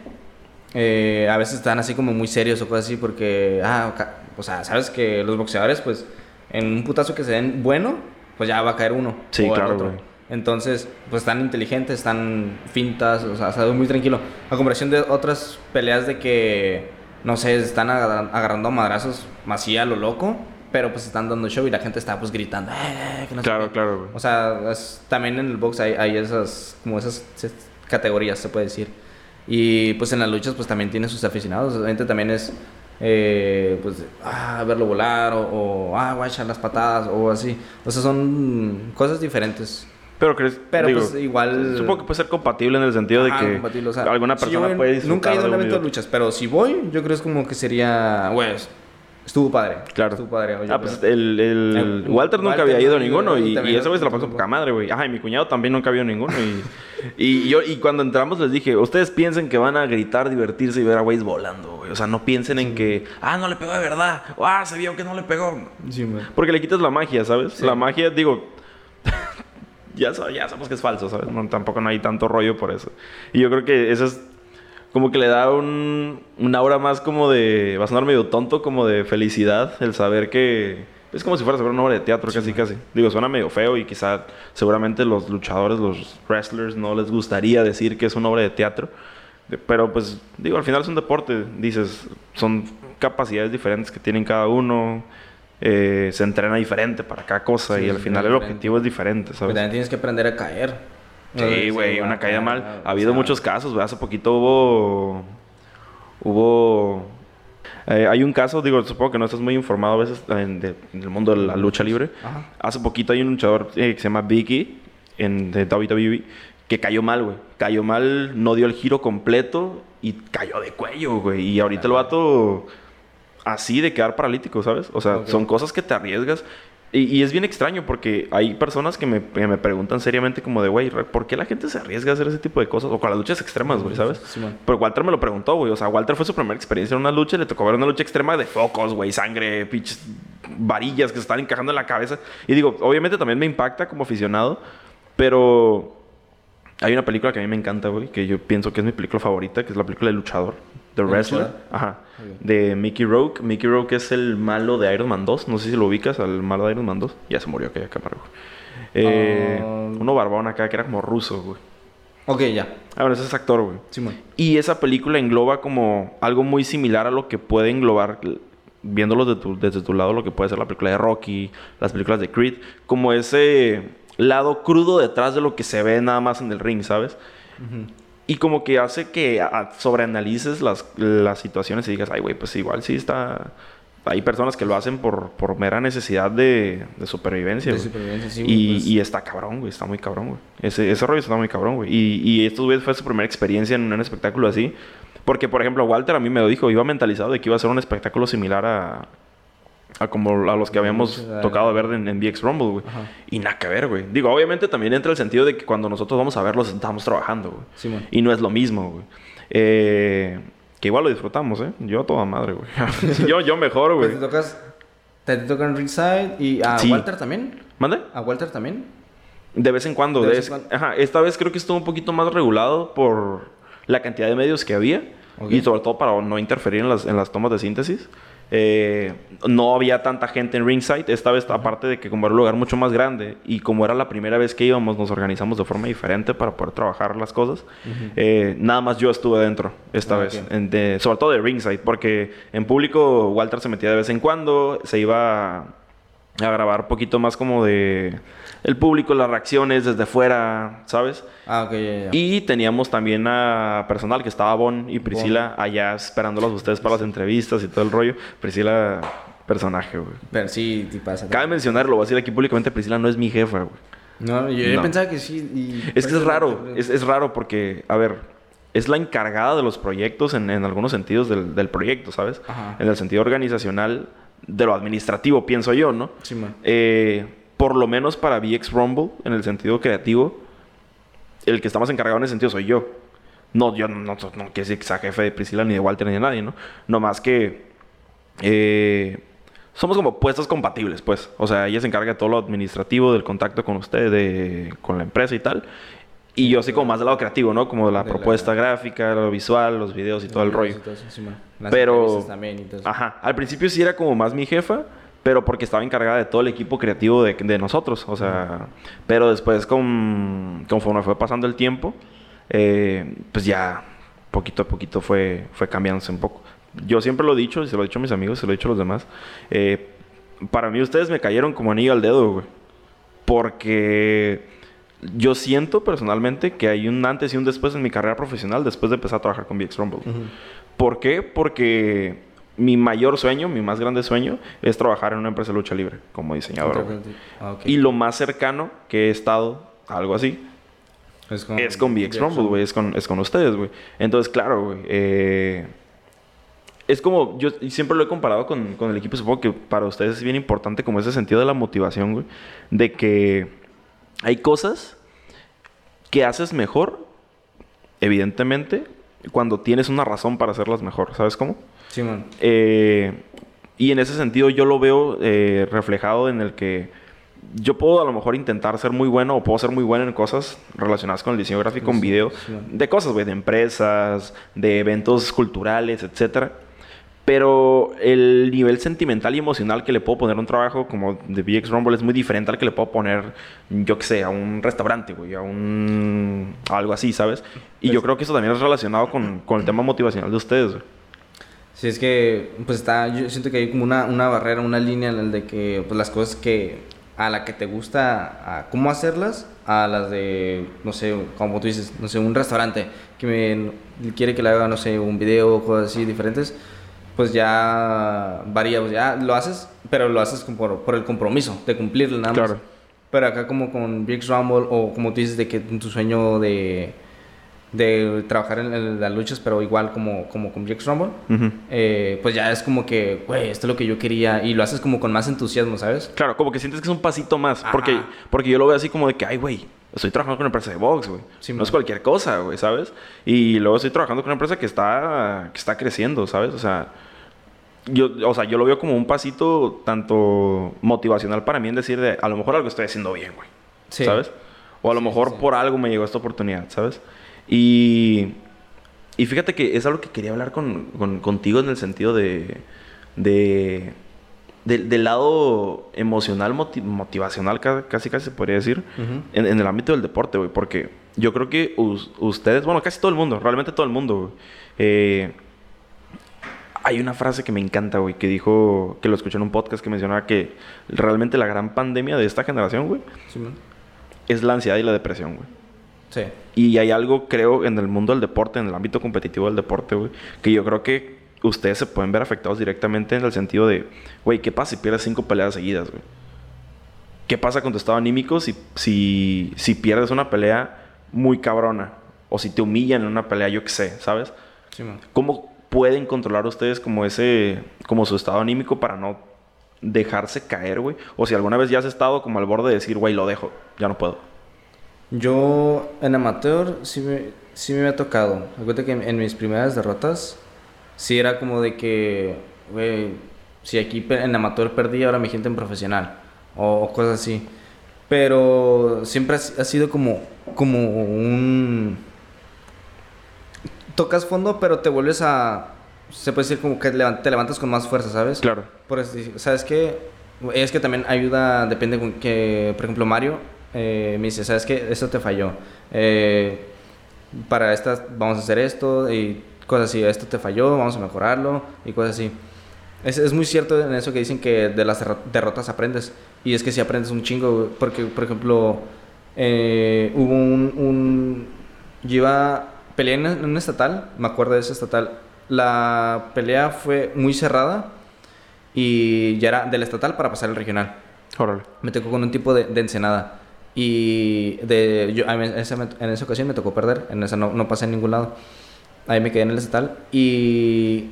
eh, a veces están así como muy serios o cosas así porque, ah, o sea, sabes que los boxeadores, pues en un putazo que se den bueno, pues ya va a caer uno. Sí, claro, entonces, pues están inteligentes, están fintas, o sea, muy tranquilo. A comparación de otras peleas de que, no sé, están agarrando madrazos masía a lo loco. pero pues están dando show y la gente está pues gritando. Eh, claro, claro, güey. O sea, también en el box hay, hay esas, como esas categorías, se puede decir. Y pues en las luchas pues también tiene sus aficionados. Obviamente también es, eh, pues, ah, verlo volar o, o ah, voy a echar las patadas o así. O sea, son cosas diferentes. Pero crees, pero pues igual. Supongo que puede ser compatible en el sentido de que alguna persona puede disfrutar. Nunca he ido a un evento de luchas, pero si voy, yo creo que es como que sería, pues, Estuvo padre. Claro. Estuvo padre. ah, pues el, el, Walter nunca había ido a ninguno y, y ese güey se la pasó poca madre, güey. Ajá, y mi cuñado también nunca vio ninguno. Y, y, yo, y cuando entramos les dije, ustedes piensen que van a gritar, divertirse y ver a güeyes volando, güey. O sea, no piensen en que, ah, no le pegó de verdad. O, ah, se vio que no le pegó. Sí. Porque le quitas la magia, ¿sabes? La magia, digo, ya, ya sabemos que es falso, ¿sabes? No, tampoco no hay tanto rollo por eso. Y yo creo que eso es como que le da un, un aura más como de, va a sonar medio tonto, como de felicidad, el saber que es como si fuera a ver una obra de teatro, casi, casi. Digo, suena medio feo y quizá seguramente los luchadores, los wrestlers, no les gustaría decir que es una obra de teatro. Pero pues, digo, al final es un deporte, dices, son capacidades diferentes que tienen cada uno. Eh, se entrena diferente para cada cosa y al final el objetivo es diferente, ¿sabes? Pero también tienes que aprender a caer. Sí, güey, una caída mal. Ha habido muchos casos, güey. Hace poquito hubo. Hubo. Eh, hay un caso, digo, supongo que no estás muy informado a veces en, el mundo de la lucha libre. Hace poquito hay un luchador eh, que se llama Vicky en de WWE que cayó mal, güey. Cayó mal, no dio el giro completo y cayó de cuello, güey. Y ahorita el vato así de quedar paralítico, ¿sabes? O sea, son cosas que te arriesgas. Y, es bien extraño porque hay personas que me, me preguntan seriamente como de, güey, ¿por qué la gente se arriesga a hacer ese tipo de cosas? O con las luchas extremas, güey, ¿sabes? Pero Walter me lo preguntó, güey. O sea, Walter fue su primera experiencia en una lucha. Le tocó ver una lucha extrema de focos, güey, sangre, pinches varillas que se están encajando en la cabeza. Y digo, obviamente también me impacta como aficionado. Pero hay una película que a mí me encanta, güey, que yo pienso que es mi película favorita, que es la película de Luchador. The Wrestler. Ajá. De Mickey Rourke. Mickey Rourke es el malo de Iron Man 2. No sé si lo ubicas al malo de Iron Man 2. Ya se murió aquella cámara, eh, ah. Uno barbón acá que era como ruso, güey. Ok, ya. Ah, bueno, ese es actor, güey. Sí, y esa película engloba como algo muy similar a lo que puede englobar, viéndolo desde tu lado, lo que puede ser la película de Rocky, las películas de Creed, como ese lado crudo detrás de lo que se ve nada más en el ring, ¿sabes? Y como que hace que sobreanalices las, las situaciones y digas, ay, güey, pues igual sí está... Hay personas que lo hacen por, por mera necesidad de, de supervivencia. De supervivencia, sí, y, pues. y, está cabrón, güey. Está muy cabrón, güey. Ese, ese rollo está muy cabrón, güey. Y, y esto, güey, fue su primera experiencia en un espectáculo así. Porque, por ejemplo, Walter a mí me lo dijo. Iba mentalizado de que iba a ser un espectáculo similar a, a como a los que habíamos tocado ver en, en VX Rumble, güey. Y nada que ver, güey. Digo, obviamente también entra el sentido de que cuando nosotros vamos a verlos estamos trabajando, güey. Sí, y no es lo mismo, güey. Eh, que igual lo disfrutamos, ¿eh? Yo toda madre, güey. <laughs> yo, yo mejor, güey. ¿Te tocas? ¿Te tocan ringside? ¿Y a Walter también? ¿Mande? ¿A Walter también? De vez en cuando. De vez en cuando. Ajá. Esta vez creo que estuvo un poquito más regulado por la cantidad de medios que había. Y sobre todo para no interferir en las, en las tomas de síntesis. Eh, no había tanta gente en ringside. Esta vez, aparte de que como era un lugar mucho más grande y como era la primera vez que íbamos, nos organizamos de forma diferente para poder trabajar las cosas. Eh, nada más yo estuve dentro esta ah, vez, sobre todo de ringside, porque en público Walter se metía de vez en cuando, se iba a grabar un poquito más como de el público, las reacciones desde fuera, ¿sabes? Ah, ok, ya, ya. Y teníamos también a personal que estaba Bon y Priscila allá esperándolos a ustedes para las entrevistas y todo el rollo. Priscila, personaje, güey. Pero sí, te pasa. Cabe mencionarlo, voy a decir aquí públicamente, Priscila no es mi jefa, güey. No, yo, pensaba que sí. es que es raro, es, es, raro porque, a ver, es la encargada de los proyectos en, en algunos sentidos del, del proyecto, ¿sabes? Ajá. En el sentido organizacional, de lo administrativo, pienso yo, ¿no? Sí, man. Eh, por lo menos para VX Rumble, en el sentido creativo, el que está más encargado en ese sentido soy yo. No, yo no, no, no quiero decir que sea jefe de Priscila, ni de Walter, ni de nadie, ¿no? No más que... Eh, somos como puestos compatibles, pues. O sea, ella se encarga de todo lo administrativo, del contacto con usted, de, con la empresa y tal. Y yo así como más del lado creativo, ¿no? Como de la propuesta gráfica, lo visual, los videos y todo el rollo. Pero... Ajá. Al principio sí era como más mi jefa pero porque estaba encargada de todo el equipo creativo de, de nosotros, o sea, pero después con, conforme fue pasando el tiempo, eh, pues ya poquito a poquito fue, fue cambiándose un poco. Yo siempre lo he dicho, y se lo he dicho a mis amigos, se lo he dicho a los demás, eh, para mí ustedes me cayeron como anillo al dedo, güey. Porque yo siento personalmente que hay un antes y un después en mi carrera profesional después de empezar a trabajar con VX Rumble. ¿Por qué? Porque mi mayor sueño, mi más grande sueño, es trabajar en una empresa de lucha libre como diseñador. Ah, y lo más cercano que he estado, algo así, es con, es con VX Rumble, güey. Es con, es con ustedes, güey. Entonces, claro, güey. Eh, es como, yo siempre lo he comparado con, con, el equipo, supongo que para ustedes es bien importante como ese sentido de la motivación, güey. De que hay cosas que haces mejor, evidentemente, cuando tienes una razón para hacerlas mejor, ¿sabes cómo? Sí, man. Eh, y en ese sentido yo lo veo eh, reflejado en el que yo puedo a lo mejor intentar ser muy bueno o puedo ser muy bueno en cosas relacionadas con el diseño gráfico en video, de cosas, güey, de empresas, de eventos culturales, etcétera. Pero el nivel sentimental y emocional que le puedo poner a un trabajo como de VX Rumble es muy diferente al que le puedo poner, yo qué sé, a un restaurante, güey, a un... algo así, ¿sabes? Y yo creo que eso también es relacionado con, con el tema motivacional de ustedes, güey. Sí, es que, pues está, yo siento que hay como una, una barrera, una línea en el de que, pues las cosas que a la que te gusta a cómo hacerlas, a las de, no sé, como tú dices, no sé, un restaurante que me quiere que le haga, no sé, un video cosas así diferentes, pues ya varía, pues ya lo haces, pero lo haces por, por el compromiso de cumplirlo nada más. Claro. Pero acá como con Big Rumble o como tú dices de que tu sueño de de trabajar en, las luchas, pero igual como, como con Jax Rumble, eh, pues ya es como que, güey, esto es lo que yo quería y lo haces como con más entusiasmo, ¿sabes? Claro, como que sientes que es un pasito más, porque, porque yo lo veo así como de que, ay, güey, estoy trabajando con una empresa de box, güey. no es cualquier cosa, güey, ¿sabes? Y luego estoy trabajando con una empresa que está, que está creciendo, ¿sabes? O sea, yo, o sea, yo lo veo como un pasito tanto motivacional para mí en decir de, a lo mejor algo estoy haciendo bien, güey. ¿Sabes? O a lo mejor por algo me llegó esta oportunidad, ¿sabes? Y, y fíjate que es algo que quería hablar con, contigo en el sentido de, de, del lado emocional, motivacional, casi casi se podría decir, en, el ámbito del deporte, güey. Porque yo creo que ustedes, bueno, casi todo el mundo, realmente todo el mundo, eh, hay una frase que me encanta, güey, que dijo, que lo escuché en un podcast que mencionaba que realmente la gran pandemia de esta generación, güey, es la ansiedad y la depresión, güey. Sí. Y hay algo, creo, en el mundo del deporte, en el ámbito competitivo del deporte, güey, que yo creo que ustedes se pueden ver afectados directamente en el sentido de, güey, ¿qué pasa si pierdes cinco peleas seguidas, güey? ¿Qué pasa con tu estado anímico si, si, si pierdes una pelea muy cabrona? O si te humillan en una pelea, yo qué sé, ¿sabes? Sí, man. ¿Cómo pueden controlar ustedes como ese, como su estado anímico para no dejarse caer, güey? O si alguna vez ya has estado como al borde de decir, güey, lo dejo, ya no puedo. Yo en amateur sí me, sí me ha tocado. Acuérdate que en, mis primeras derrotas sí era como de que, güey, si aquí en amateur perdí, ahora me gente en profesional. O, cosas así. Pero siempre ha, sido como, como un... Tocas fondo, pero te vuelves a... Se puede decir como que te levantas con más fuerza, ¿sabes? Claro. Por eso, ¿sabes qué? Es que también ayuda, depende con que, por ejemplo, Mario eh, me dice, ¿sabes qué? Esto te falló. Eh, para estas vamos a hacer esto y cosas así. Esto te falló, vamos a mejorarlo y cosas así. Es, es muy cierto en eso que dicen que de las derrotas aprendes. Y es que si aprendes un chingo, porque, por ejemplo, eh, hubo un, un... Yo iba... Peleé en un estatal, me acuerdo de ese estatal. La pelea fue muy cerrada y ya era del estatal para pasar al regional. Órale. Me tocó con un tipo de, de ensenada. Y de, yo, en, esa, ocasión me tocó perder, en esa no, no pasé en ningún lado. Ahí me quedé en el estatal y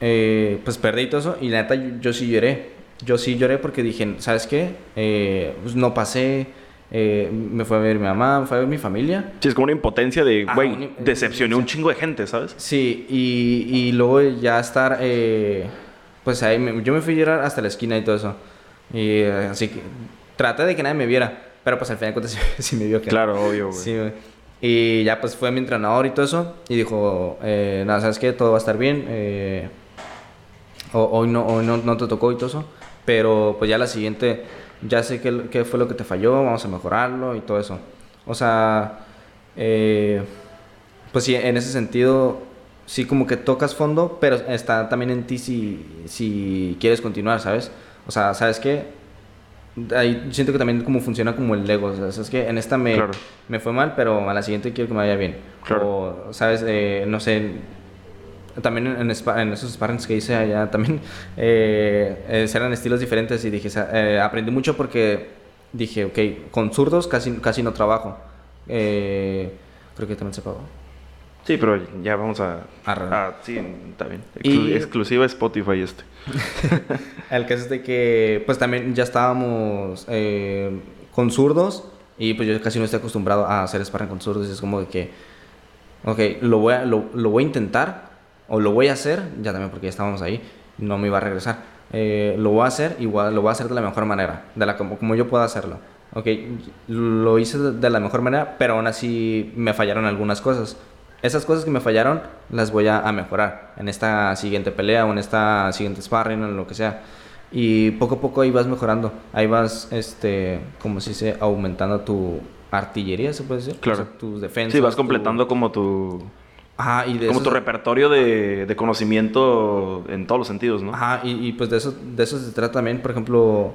eh, pues perdí todo eso y la neta yo, sí lloré. Yo sí lloré porque dije, ¿sabes qué? Eh, pues no pasé, eh, me fue a ver mi mamá, me fue a ver mi familia. Sí, es como una impotencia de, güey, decepcioné un chingo de gente, ¿sabes? Sí, y, y luego ya estar, pues ahí, yo me fui a llorar hasta la esquina y todo eso. Y así que traté de que nadie me viera. Pero pues al final de cuentas <laughs> sí, me vio que... Claro, obvio, güey. Sí, güey. Y ya pues fue mi entrenador y todo eso. Y dijo, eh, nada, ¿sabes qué? Todo va a estar bien. Eh, hoy no, hoy no, no, te tocó y todo eso. Pero pues ya la siguiente, ya sé qué, qué fue lo que te falló, vamos a mejorarlo y todo eso. O sea, eh, pues sí, en ese sentido, sí como que tocas fondo, pero está también en ti si, si quieres continuar, ¿sabes? O sea, ¿sabes qué? Ahí siento que también como funciona como el Lego. O sea, es que en esta me, me fue mal, pero a la siguiente quiero que me vaya bien. Claro. O, ¿sabes? Eh, no sé. También en, en, esos sparrings que hice allá, también eh, eh, eran estilos diferentes y dije, eh, aprendí mucho porque dije, ok, con zurdos casi, casi no trabajo. creo que también se pagó. Sí, pero ya vamos a... Ah, sí, está bien. Exclusiva Spotify este. <laughs> el caso es de que, pues también ya estábamos eh, con zurdos y pues yo casi no estoy acostumbrado a hacer sparring con zurdos. Y es como de que, ok, lo voy a, lo, lo, voy a intentar o lo voy a hacer, ya también porque ya estábamos ahí, no me iba a regresar. Eh, lo voy a hacer, igual lo voy a hacer de la mejor manera, de la como, como yo pueda hacerlo. Ok, lo hice de la mejor manera, pero aún así me fallaron algunas cosas esas cosas que me fallaron las voy a, mejorar en esta siguiente pelea o en esta siguiente sparring o en lo que sea. Y poco a poco ahí vas mejorando. Ahí vas, este, como se dice, aumentando tu artillería, se puede decir. Claro. tus defensas. Sí, vas completando como tu... Ajá, y de como tu repertorio de, de, conocimiento en todos los sentidos, ¿no? Ajá, y, y, pues de eso, de eso se trata también, por ejemplo,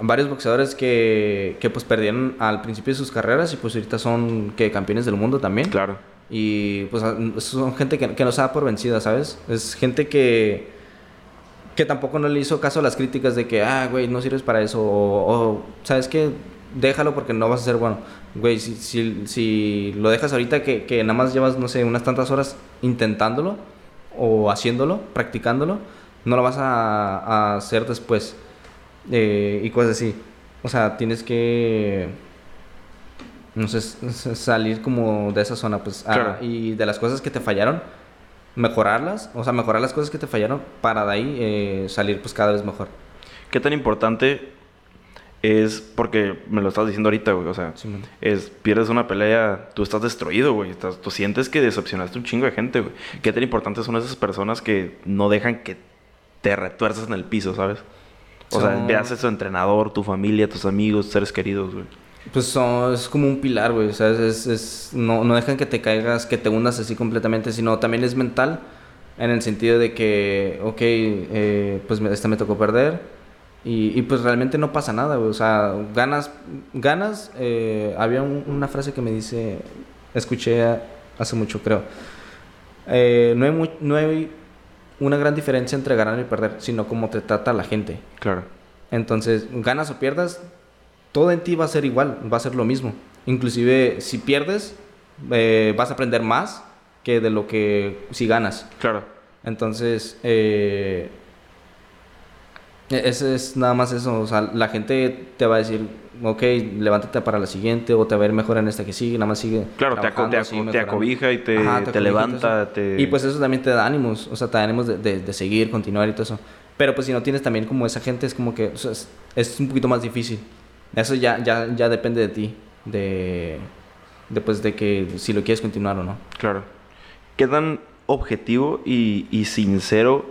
varios boxeadores que, que pues perdieron al principio de sus carreras y pues ahorita son que campeones del mundo también. Claro. Y pues son gente que, que no se da por vencida, ¿sabes? Es gente que, que tampoco no le hizo caso a las críticas de que, ah, güey, no sirves para eso. O, ¿sabes qué? Déjalo porque no vas a ser bueno. Güey, si, si, si lo dejas ahorita que, que nada más llevas, no sé, unas tantas horas intentándolo o haciéndolo, practicándolo, no lo vas a, a hacer después. Eh, y cosas así. O sea, tienes que no sé, salir como de esa zona, pues, ah, y de las cosas que te fallaron, mejorarlas, o sea, mejorar las cosas que te fallaron para de ahí eh, salir pues cada vez mejor. ¿Qué tan importante es, porque me lo estás diciendo ahorita, güey, o sea, es, pierdes una pelea, tú estás destruido, güey, tú sientes que decepcionaste un chingo de gente, güey. ¿Qué tan importante son esas personas que no dejan que te retuerzas en el piso, ¿sabes? O sea, veas a tu entrenador, tu familia, tus amigos, seres queridos, güey. Pues son, es como un pilar, güey. O sea, es, es, no, no dejan que te caigas, que te hundas así completamente, sino también es mental en el sentido de que, ok, eh, pues esta me tocó perder y, y, pues realmente no pasa nada, güey. O sea, ganas, ganas. Eh, había una frase que me dice, escuché hace mucho, creo. Eh, no, hay no hay una gran diferencia entre ganar y perder, sino cómo te trata la gente. Claro. Entonces, ganas o pierdas, todo en ti va a ser igual, va a ser lo mismo. Inclusive si pierdes, eh, vas a aprender más que de lo que si ganas. Claro. Entonces, eh, ese es nada más eso. O sea, la gente te va a decir, ok, levántate para la siguiente o te va a ir mejor en esta que sigue, nada más sigue. Claro, te, te, acobija y te, te, levanta. Y pues eso también te da ánimos, o sea, te da ánimos de, de, seguir, continuar y todo eso. Pero pues si no tienes también como esa gente, es como que es un poquito más difícil. Eso ya, ya, ya depende de ti, de, después de que si lo quieres continuar o no. Claro. ¿Qué tan objetivo y, y sincero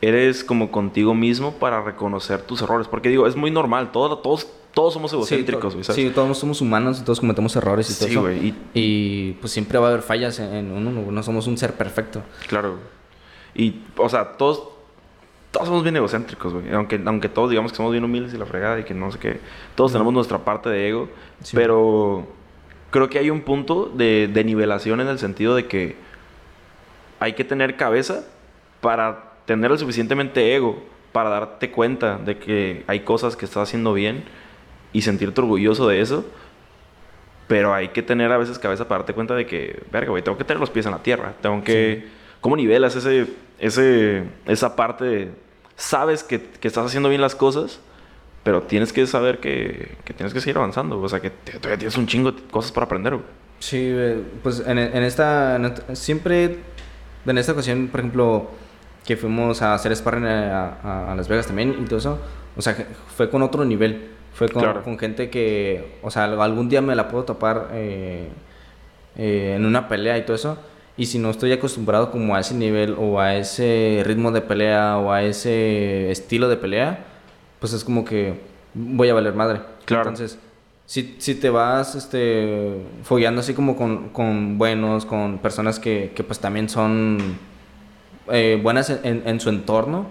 eres como contigo mismo para reconocer tus errores? Porque digo, es muy normal, todos, todos, todos somos egocéntricos, sí, Sí, todos somos humanos y todos cometemos errores y todo eso. Y, y, pues siempre va a haber fallas en uno, no somos un ser perfecto. Claro. Y, o sea, todos todos somos bien egocéntricos, güey. Aunque, aunque todos digamos que somos bien humildes y la fregada y que no sé qué. Todos tenemos nuestra parte de ego. Pero creo que hay un punto de, de nivelación en el sentido de que hay que tener cabeza para tener el suficientemente ego para darte cuenta de que hay cosas que estás haciendo bien y sentirte orgulloso de eso. Pero hay que tener a veces cabeza para darte cuenta de que, verga, güey, tengo que tener los pies en la tierra. Tengo que... ¿Cómo nivelas ese ese, esa parte, sabes que, que, estás haciendo bien las cosas, pero tienes que saber que, que tienes que seguir avanzando. O sea, que todavía tienes un chingo de cosas para aprender. Sí, pues en, en, esta, siempre, en esta ocasión, por ejemplo, que fuimos a hacer sparring a, a, Las Vegas también y todo eso, o sea, fue con otro nivel. Fue con, con gente que, o sea, algún día me la puedo topar eh, eh, en una pelea y todo eso y si no estoy acostumbrado como a ese nivel o a ese ritmo de pelea o a ese estilo de pelea, pues es como que voy a valer madre. Claro. Entonces, si, si te vas este, fogueando así como con, con buenos, con personas que, que pues también son eh, buenas en, en, su entorno,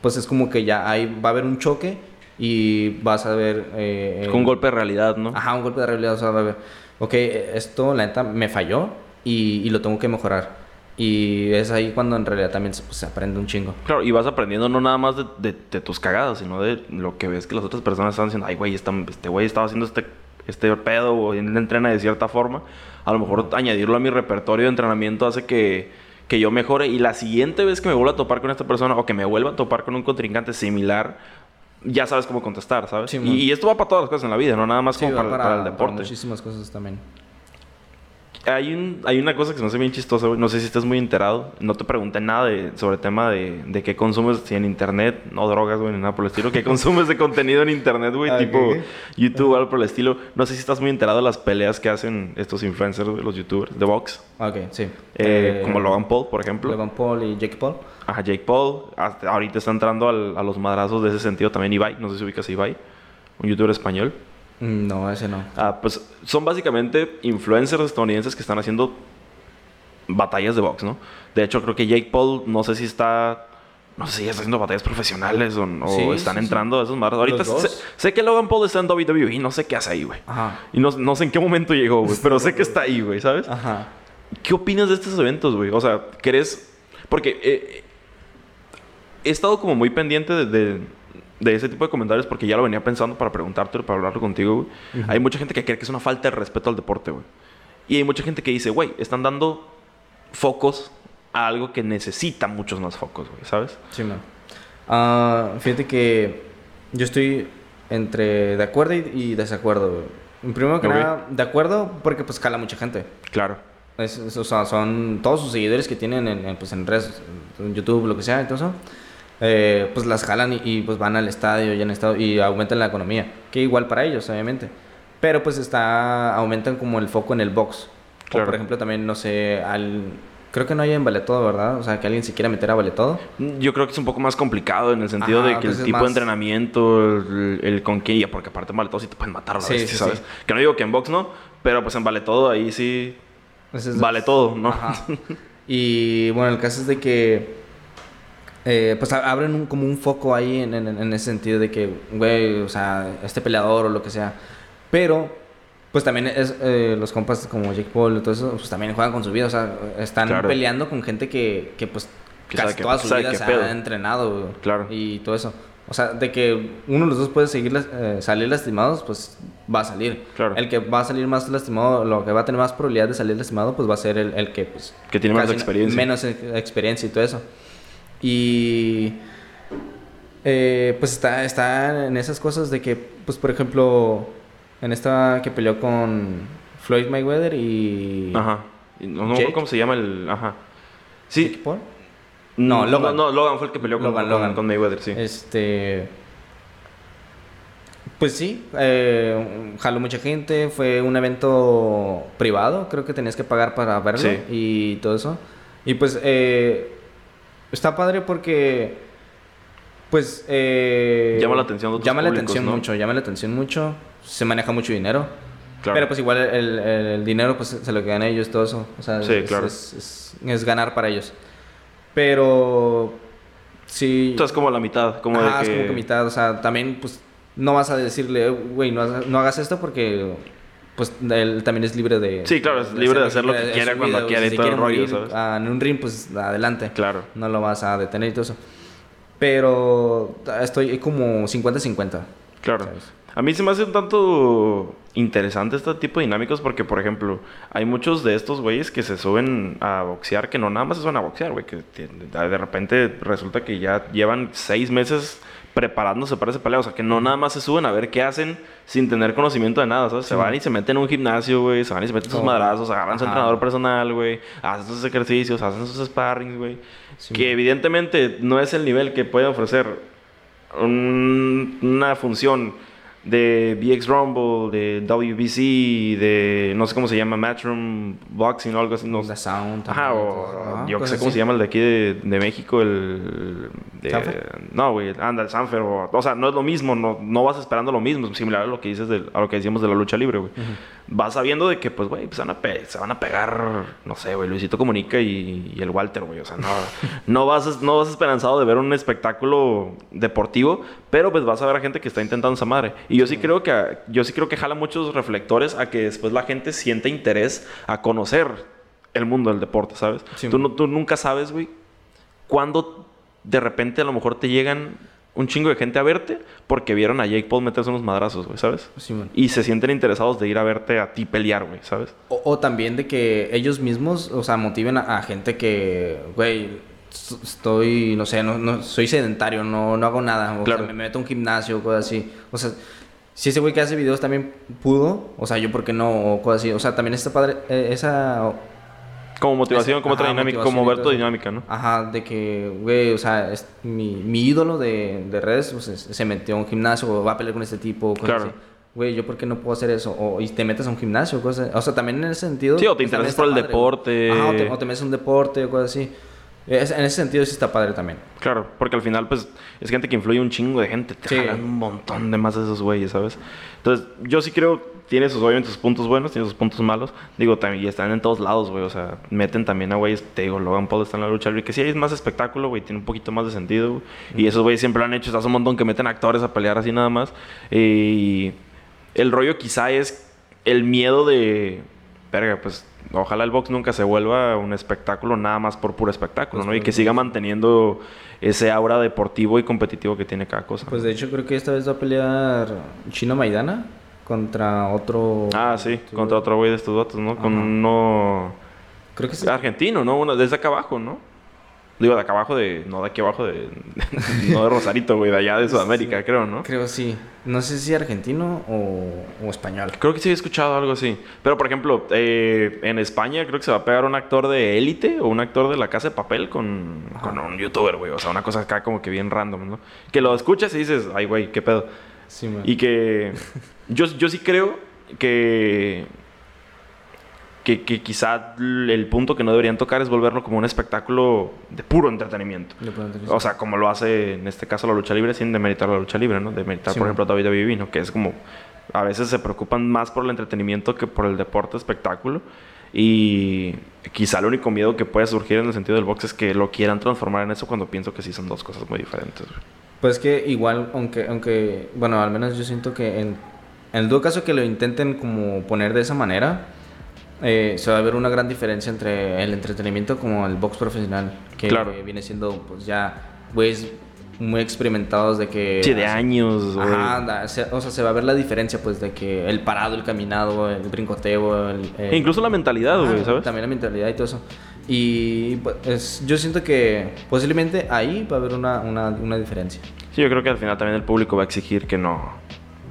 pues es como que ya ahí va a haber un choque y vas a ver... Eh, un golpe de realidad, ¿no? Ajá, un golpe de realidad, o sea, va a ver, ok, esto la neta me falló y, y lo tengo que mejorar. Y es ahí cuando en realidad también se, pues, se, aprende un chingo. Claro, y vas aprendiendo no nada más de, de, tus cagadas, sino de lo que ves que las otras personas están diciendo. Ay, güey, este güey estaba haciendo este, este pedo o él entrena de cierta forma. A lo mejor añadirlo a mi repertorio de entrenamiento hace que, que yo mejore. Y la siguiente vez que me vuelva a topar con esta persona o que me vuelva a topar con un contrincante similar, ya sabes cómo contestar, ¿sabes? y, esto va para todas las cosas en la vida, no nada más como para, el deporte. Para muchísimas cosas también hay, un, hay una cosa que se me hace bien chistosa, güey. No sé si estás muy enterado. No te pregunté nada de, sobre el tema de, de qué consumes si en internet, no drogas, güey, ni nada por el estilo. ¿Qué <laughs> consumes de contenido en internet, güey? Tipo YouTube o algo por el estilo. No sé si estás muy enterado de las peleas que hacen estos influencers, los youtubers, de box. Ok, sí. Eh, como Logan Paul, por ejemplo. Logan Paul y Jake Paul. Ajá, Jake Paul. ahorita está entrando al, a los madrazos de ese sentido también Ibai. No sé si ubicas a Ibai. Un youtuber español. Mm, no, ese no. Ah, pues son básicamente influencers estadounidenses que están haciendo batallas de box, ¿no? De hecho, creo que Jake Paul, no sé si está. No sé si está haciendo batallas profesionales o, están entrando a esos madres. Ahorita sé, que Logan Paul está en WWE, no sé qué hace ahí, güey. Y no, no, sé en qué momento llegó, güey, pero sé que <laughs> está ahí, güey, ¿sabes? Ajá. ¿Qué opinas de estos eventos, güey? O sea, ¿crees...? Porque eh, he estado como muy pendiente de de ese tipo de comentarios porque ya lo venía pensando para preguntarte, para hablarlo contigo, güey. Hay mucha gente que cree que es una falta de respeto al deporte, güey. Y hay mucha gente que dice, güey, están dando focos a algo que necesita muchos más focos, güey, ¿sabes? Sí, man. Uh, fíjate que yo estoy entre de acuerdo y, desacuerdo, güey. Primero que nada, de acuerdo porque pues cala mucha gente. Claro. Es, o sea, son todos sus seguidores que tienen en, pues, en redes, en YouTube, lo que sea, entonces eh, pues las jalan y, pues van al estadio y, estado, y aumentan la economía, que igual para ellos, obviamente. Pero pues está, aumentan como el foco en el box. O por ejemplo también, no sé, al... Creo que no hay en vale todo, ¿verdad? O sea, que alguien se quiera meter a vale todo. Yo creo que es un poco más complicado en el sentido de que pues el tipo de entrenamiento, el, con qué, porque aparte en vale todo sí te pueden matar a la vez, ¿sabes? Que no digo que en box no, pero pues en vale todo ahí sí pues vale todo, ¿no? y bueno, el caso es de que eh, pues abren como un foco ahí en, en, ese sentido de que, güey, o sea, este peleador o lo que sea. Pero, pues también es, eh, los compas como Jake Paul y todo eso, pues también juegan con su vida, o sea, están peleando con gente que, que pues, casi toda su vida se ha entrenado, Claro. Y todo eso. O sea, de que uno de los dos puede seguir eh, salir lastimados, pues va a salir. Claro. El que va a salir más lastimado, lo que va a tener más probabilidad de salir lastimado, pues va a ser el, el que, pues... Que tiene más experiencia. Menos experiencia y todo eso. Y eh, pues está, está en esas cosas de que, pues por ejemplo, en esta que peleó con Floyd Mayweather y... Ajá. No, no cómo se llama el... Ajá. Sí. Paul? No, Logan. No, Logan fue el que peleó con, Logan. con Mayweather, sí. Este... Pues sí, eh, jaló mucha gente, fue un evento privado, creo que tenías que pagar para verlo y todo eso. Y pues eh, está padre porque pues eh, llama la atención llama la atención mucho llama la atención mucho. Se maneja mucho dinero. Pero pues igual el, dinero pues se lo quedan ellos todo eso. O sea sí, es, claro. es, ganar para ellos. Pero sí. Entonces como la mitad como de que... es como que mitad. O sea también pues no vas a decirle güey no, no hagas esto porque pues él también es libre de... Sí, claro, es libre de hacer lo que quiera cuando quiera y todo el rollo, ¿sabes? en un ring, pues adelante. Claro. No lo vas a detener y todo eso. Pero estoy como 50-50. Claro. A mí se me hace un tanto interesante este tipo de dinámicos porque, por ejemplo, hay muchos de estos güeyes que se suben a boxear que no nada más se suben a boxear, güey. Que de repente resulta que ya llevan seis meses preparándose para ese pelea. O sea, que no nada más se suben a ver qué hacen sin tener conocimiento de nada. ¿sabes? Se van y se meten en un gimnasio, güey. Se van y se meten sus madrazos, agarran su entrenador personal, güey. Hacen sus ejercicios, hacen sus sparrings, güey. Que evidentemente no es el nivel que puede ofrecer una función de BX Rumble, de WBC, de no sé cómo se llama, Matchroom Boxing o algo así. No, The Sound. Ajá, o yo que sé cómo se llama el de aquí de, de México, el no, güey, anda, el Sanfer. O, sea, no es lo mismo, no, no vas esperando lo mismo, similar a lo que dices a lo que decíamos de la lucha libre, güey. Vas sabiendo de que, pues, güey, pues, se van a pegar, no sé, güey, Luisito Comunica y, el Walter, güey. O sea, no, <laughs> no, vas, no vas esperanzado de ver un espectáculo deportivo, pero pues vas a ver a gente que está intentando esa madre. Y yo sí creo que, yo sí creo que jala muchos reflectores a que después la gente siente interés a conocer el mundo del deporte, ¿sabes? tú, no, tú nunca sabes, güey, cuándo de repente a lo mejor te llegan un chingo de gente a verte porque vieron a Jake Paul meterse unos madrazos, güey, ¿sabes? y se sienten interesados de ir a verte a ti pelear, güey, ¿sabes? O, también de que ellos mismos, o sea, motiven a, gente que, güey, estoy, no sé, no, soy sedentario, no, no hago nada, o sea, me meto a un gimnasio, cosas así. O sea, si ese güey que hace videos también pudo, o sea, yo por qué no, o cosas así. O sea, también está padre, eh, esa como motivación, como otra dinámica, como ver tu dinámica, ¿no? Ajá, de que, güey, o sea, es, mi, mi, ídolo de, de redes pues, se metió a un gimnasio o va a pelear con este tipo. claro. Güey, ¿yo por qué no puedo hacer eso? O y te metes a un gimnasio, cosas O sea, también en ese sentido. Sí, o te interesas por el deporte. Ajá, o te, o te metes a un deporte o cosas así. En ese sentido sí está padre también. Claro, porque al final, pues, es gente que influye un chingo de gente. Te sí. un montón de más de esos güeyes, ¿sabes? Entonces, yo sí creo tiene sus, obviamente, sus puntos buenos, tiene sus puntos malos. Digo, también, y están en todos lados, güey. O sea, meten también a güeyes, te digo, Logan Paul está en la lucha libre, que sí es más espectáculo, güey, tiene un poquito más de sentido, Y esos güeyes siempre lo han hecho, está un montón que meten actores a pelear así nada más. Y el rollo quizá es el miedo de, verga, pues ojalá el box nunca se vuelva un espectáculo nada más por puro espectáculo, ¿no? Y que siga manteniendo ese aura deportivo y competitivo que tiene cada cosa. Pues de hecho creo que esta vez va a pelear Chino Maidana contra otro. Ah, sí, contra otro güey de estos datos, ¿no? Con uno. Creo que sí. Argentino, ¿no? Uno desde acá abajo, ¿no? Digo, de acá abajo de. No, de aquí abajo de. <laughs> no de Rosarito, güey, de allá de Sudamérica, creo, ¿no? Creo sí. No sé si argentino o, español. Creo que sí he escuchado algo así. Pero, por ejemplo, eh, en España creo que se va a pegar un actor de élite o un actor de la casa de papel con, con un youtuber, güey. O sea, una cosa acá como que bien random, ¿no? Que lo escuchas y dices, ay, güey, qué pedo. Sí, man. Y que. <laughs> Yo, yo sí creo que, que, que, quizá el punto que no deberían tocar es volverlo como un espectáculo de puro entretenimiento. O sea, como lo hace en este caso la lucha libre, sin demeritar la lucha libre, ¿no? Demeritar, por ejemplo, a David Vivino, que es como. A veces se preocupan más por el entretenimiento que por el deporte espectáculo. Y quizá el único miedo que puede surgir en el sentido del box es que lo quieran transformar en eso cuando pienso que sí son dos cosas muy diferentes. Pues que igual, aunque, aunque, bueno, al menos yo siento que en en todo caso que lo intenten como poner de esa manera, eh, se va a ver una gran diferencia entre el entretenimiento como el box profesional, que viene siendo pues ya güeyes muy experimentados de que... Sí, de años. Ajá, o sea, se va a ver la diferencia pues de que el parado, el caminado, el brincoteo, el... E incluso la mentalidad, güey, ¿sabes? También la mentalidad y todo eso. Y pues yo siento que posiblemente ahí va a haber una, una, una diferencia. Sí, yo creo que al final también el público va a exigir que no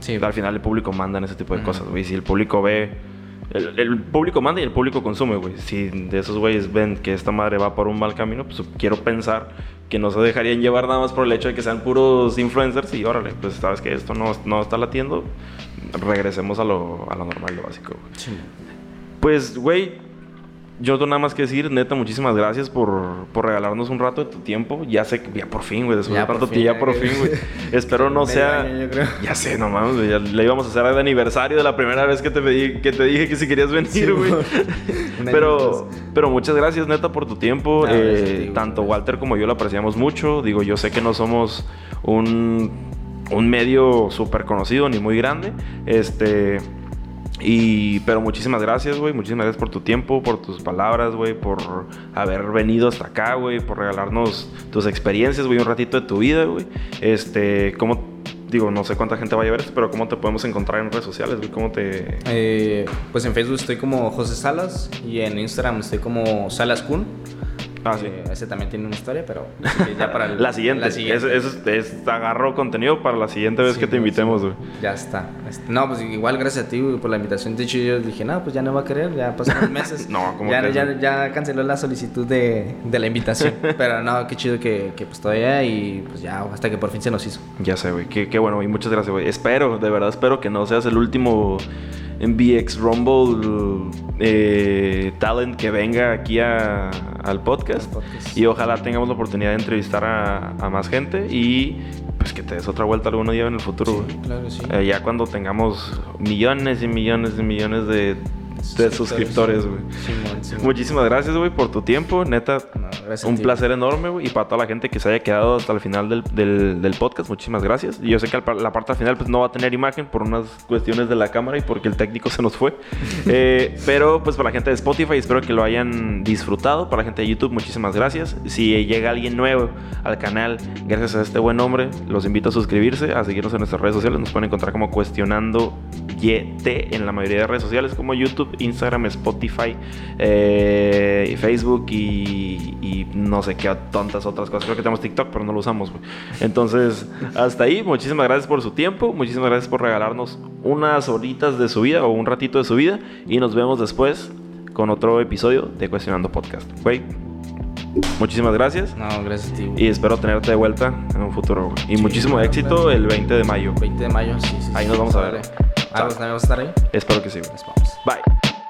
Sí. Al final el público manda en ese tipo de cosas, güey. Si el público ve... El, público manda y el público consume, güey. Si de esos güeyes ven que esta madre va por un mal camino, pues quiero pensar que no se dejarían llevar nada más por el hecho de que sean puros influencers y órale, pues sabes que esto no, no está latiendo, regresemos a lo, a lo normal, lo básico. Sí. Pues, güey, yo tengo nada más que decir, neta, muchísimas gracias por, por regalarnos un rato de tu tiempo. Ya sé que ya por fin, güey, después de tanto tiempo, ya por fin, güey. <laughs> Espero no sea. <laughs> Ya sé, no mames, ya le íbamos a hacer el aniversario de la primera vez que te, pedí, que te dije que si querías venir, güey. <laughs> pero, pero muchas gracias, neta, por tu tiempo. Eh, tanto Walter como yo lo apreciamos mucho. Digo, yo sé que no somos un, un medio súper conocido ni muy grande. Este y, pero muchísimas gracias, güey. Muchísimas gracias por tu tiempo, por tus palabras, güey. Por haber venido hasta acá, güey. Por regalarnos tus experiencias, güey. Un ratito de tu vida, güey. Este, ¿cómo, digo, no sé cuánta gente vaya a ver esto, pero ¿cómo te podemos encontrar en redes sociales, güey? ¿Cómo te...? Eh, pues en Facebook estoy como José Salas y en Instagram estoy como Salas Kun. Ah, sí. Eh, ese también tiene una historia, pero ya para <laughs> la siguiente. La siguiente. Es, agarro contenido para la siguiente vez que te invitemos, güey. Ya está. Este, no, pues igual gracias a ti por la invitación. De hecho, yo dije, no, pues ya no va a querer, ya pasaron <laughs> meses. no, como ya, ya, ya, canceló la solicitud de, de la invitación. <laughs> pero no, qué chido que, que, pues todavía y pues ya hasta que por fin se nos hizo. Ya sé, güey. Qué, qué bueno, y muchas gracias, güey. Espero, de verdad espero que no seas el último VX Rumble eh, talent que venga aquí al podcast. Y ojalá tengamos la oportunidad de entrevistar a, más gente y pues que te des otra vuelta algún día en el futuro. claro, sí. Eh, ya cuando tengamos millones y millones y millones de de suscriptores, güey. Muchísimas gracias, güey, por tu tiempo. Neta, un placer enorme, güey. Y para toda la gente que se haya quedado hasta el final del, del, podcast, muchísimas gracias. Y yo sé que la parte final pues, no va a tener imagen por unas cuestiones de la cámara y porque el técnico se nos fue. <laughs> Eh, pero, pues, para la gente de Spotify, espero que lo hayan disfrutado. Para la gente de YouTube, muchísimas gracias. Si llega alguien nuevo al canal, gracias a este buen hombre, los invito a suscribirse, a seguirnos en nuestras redes sociales. Nos pueden encontrar como Cuestionando YT en la mayoría de redes sociales, como YouTube Instagram, Spotify, eh, Facebook y, no sé qué tantas otras cosas. Creo que tenemos TikTok, pero no lo usamos. Entonces, hasta ahí. Muchísimas gracias por su tiempo. Muchísimas gracias por regalarnos unas horitas de su vida o un ratito de su vida. Y nos vemos después con otro episodio de Cuestionando Podcast. Güey. Muchísimas gracias. No, gracias a ti. Y espero tenerte de vuelta en un futuro. Y muchísimo éxito el 20 de mayo. 20 de mayo, sí. ahí nos vamos a ver. Ah, pues también vamos a estar ahí. Espero que sí. Nos vamos. Bye.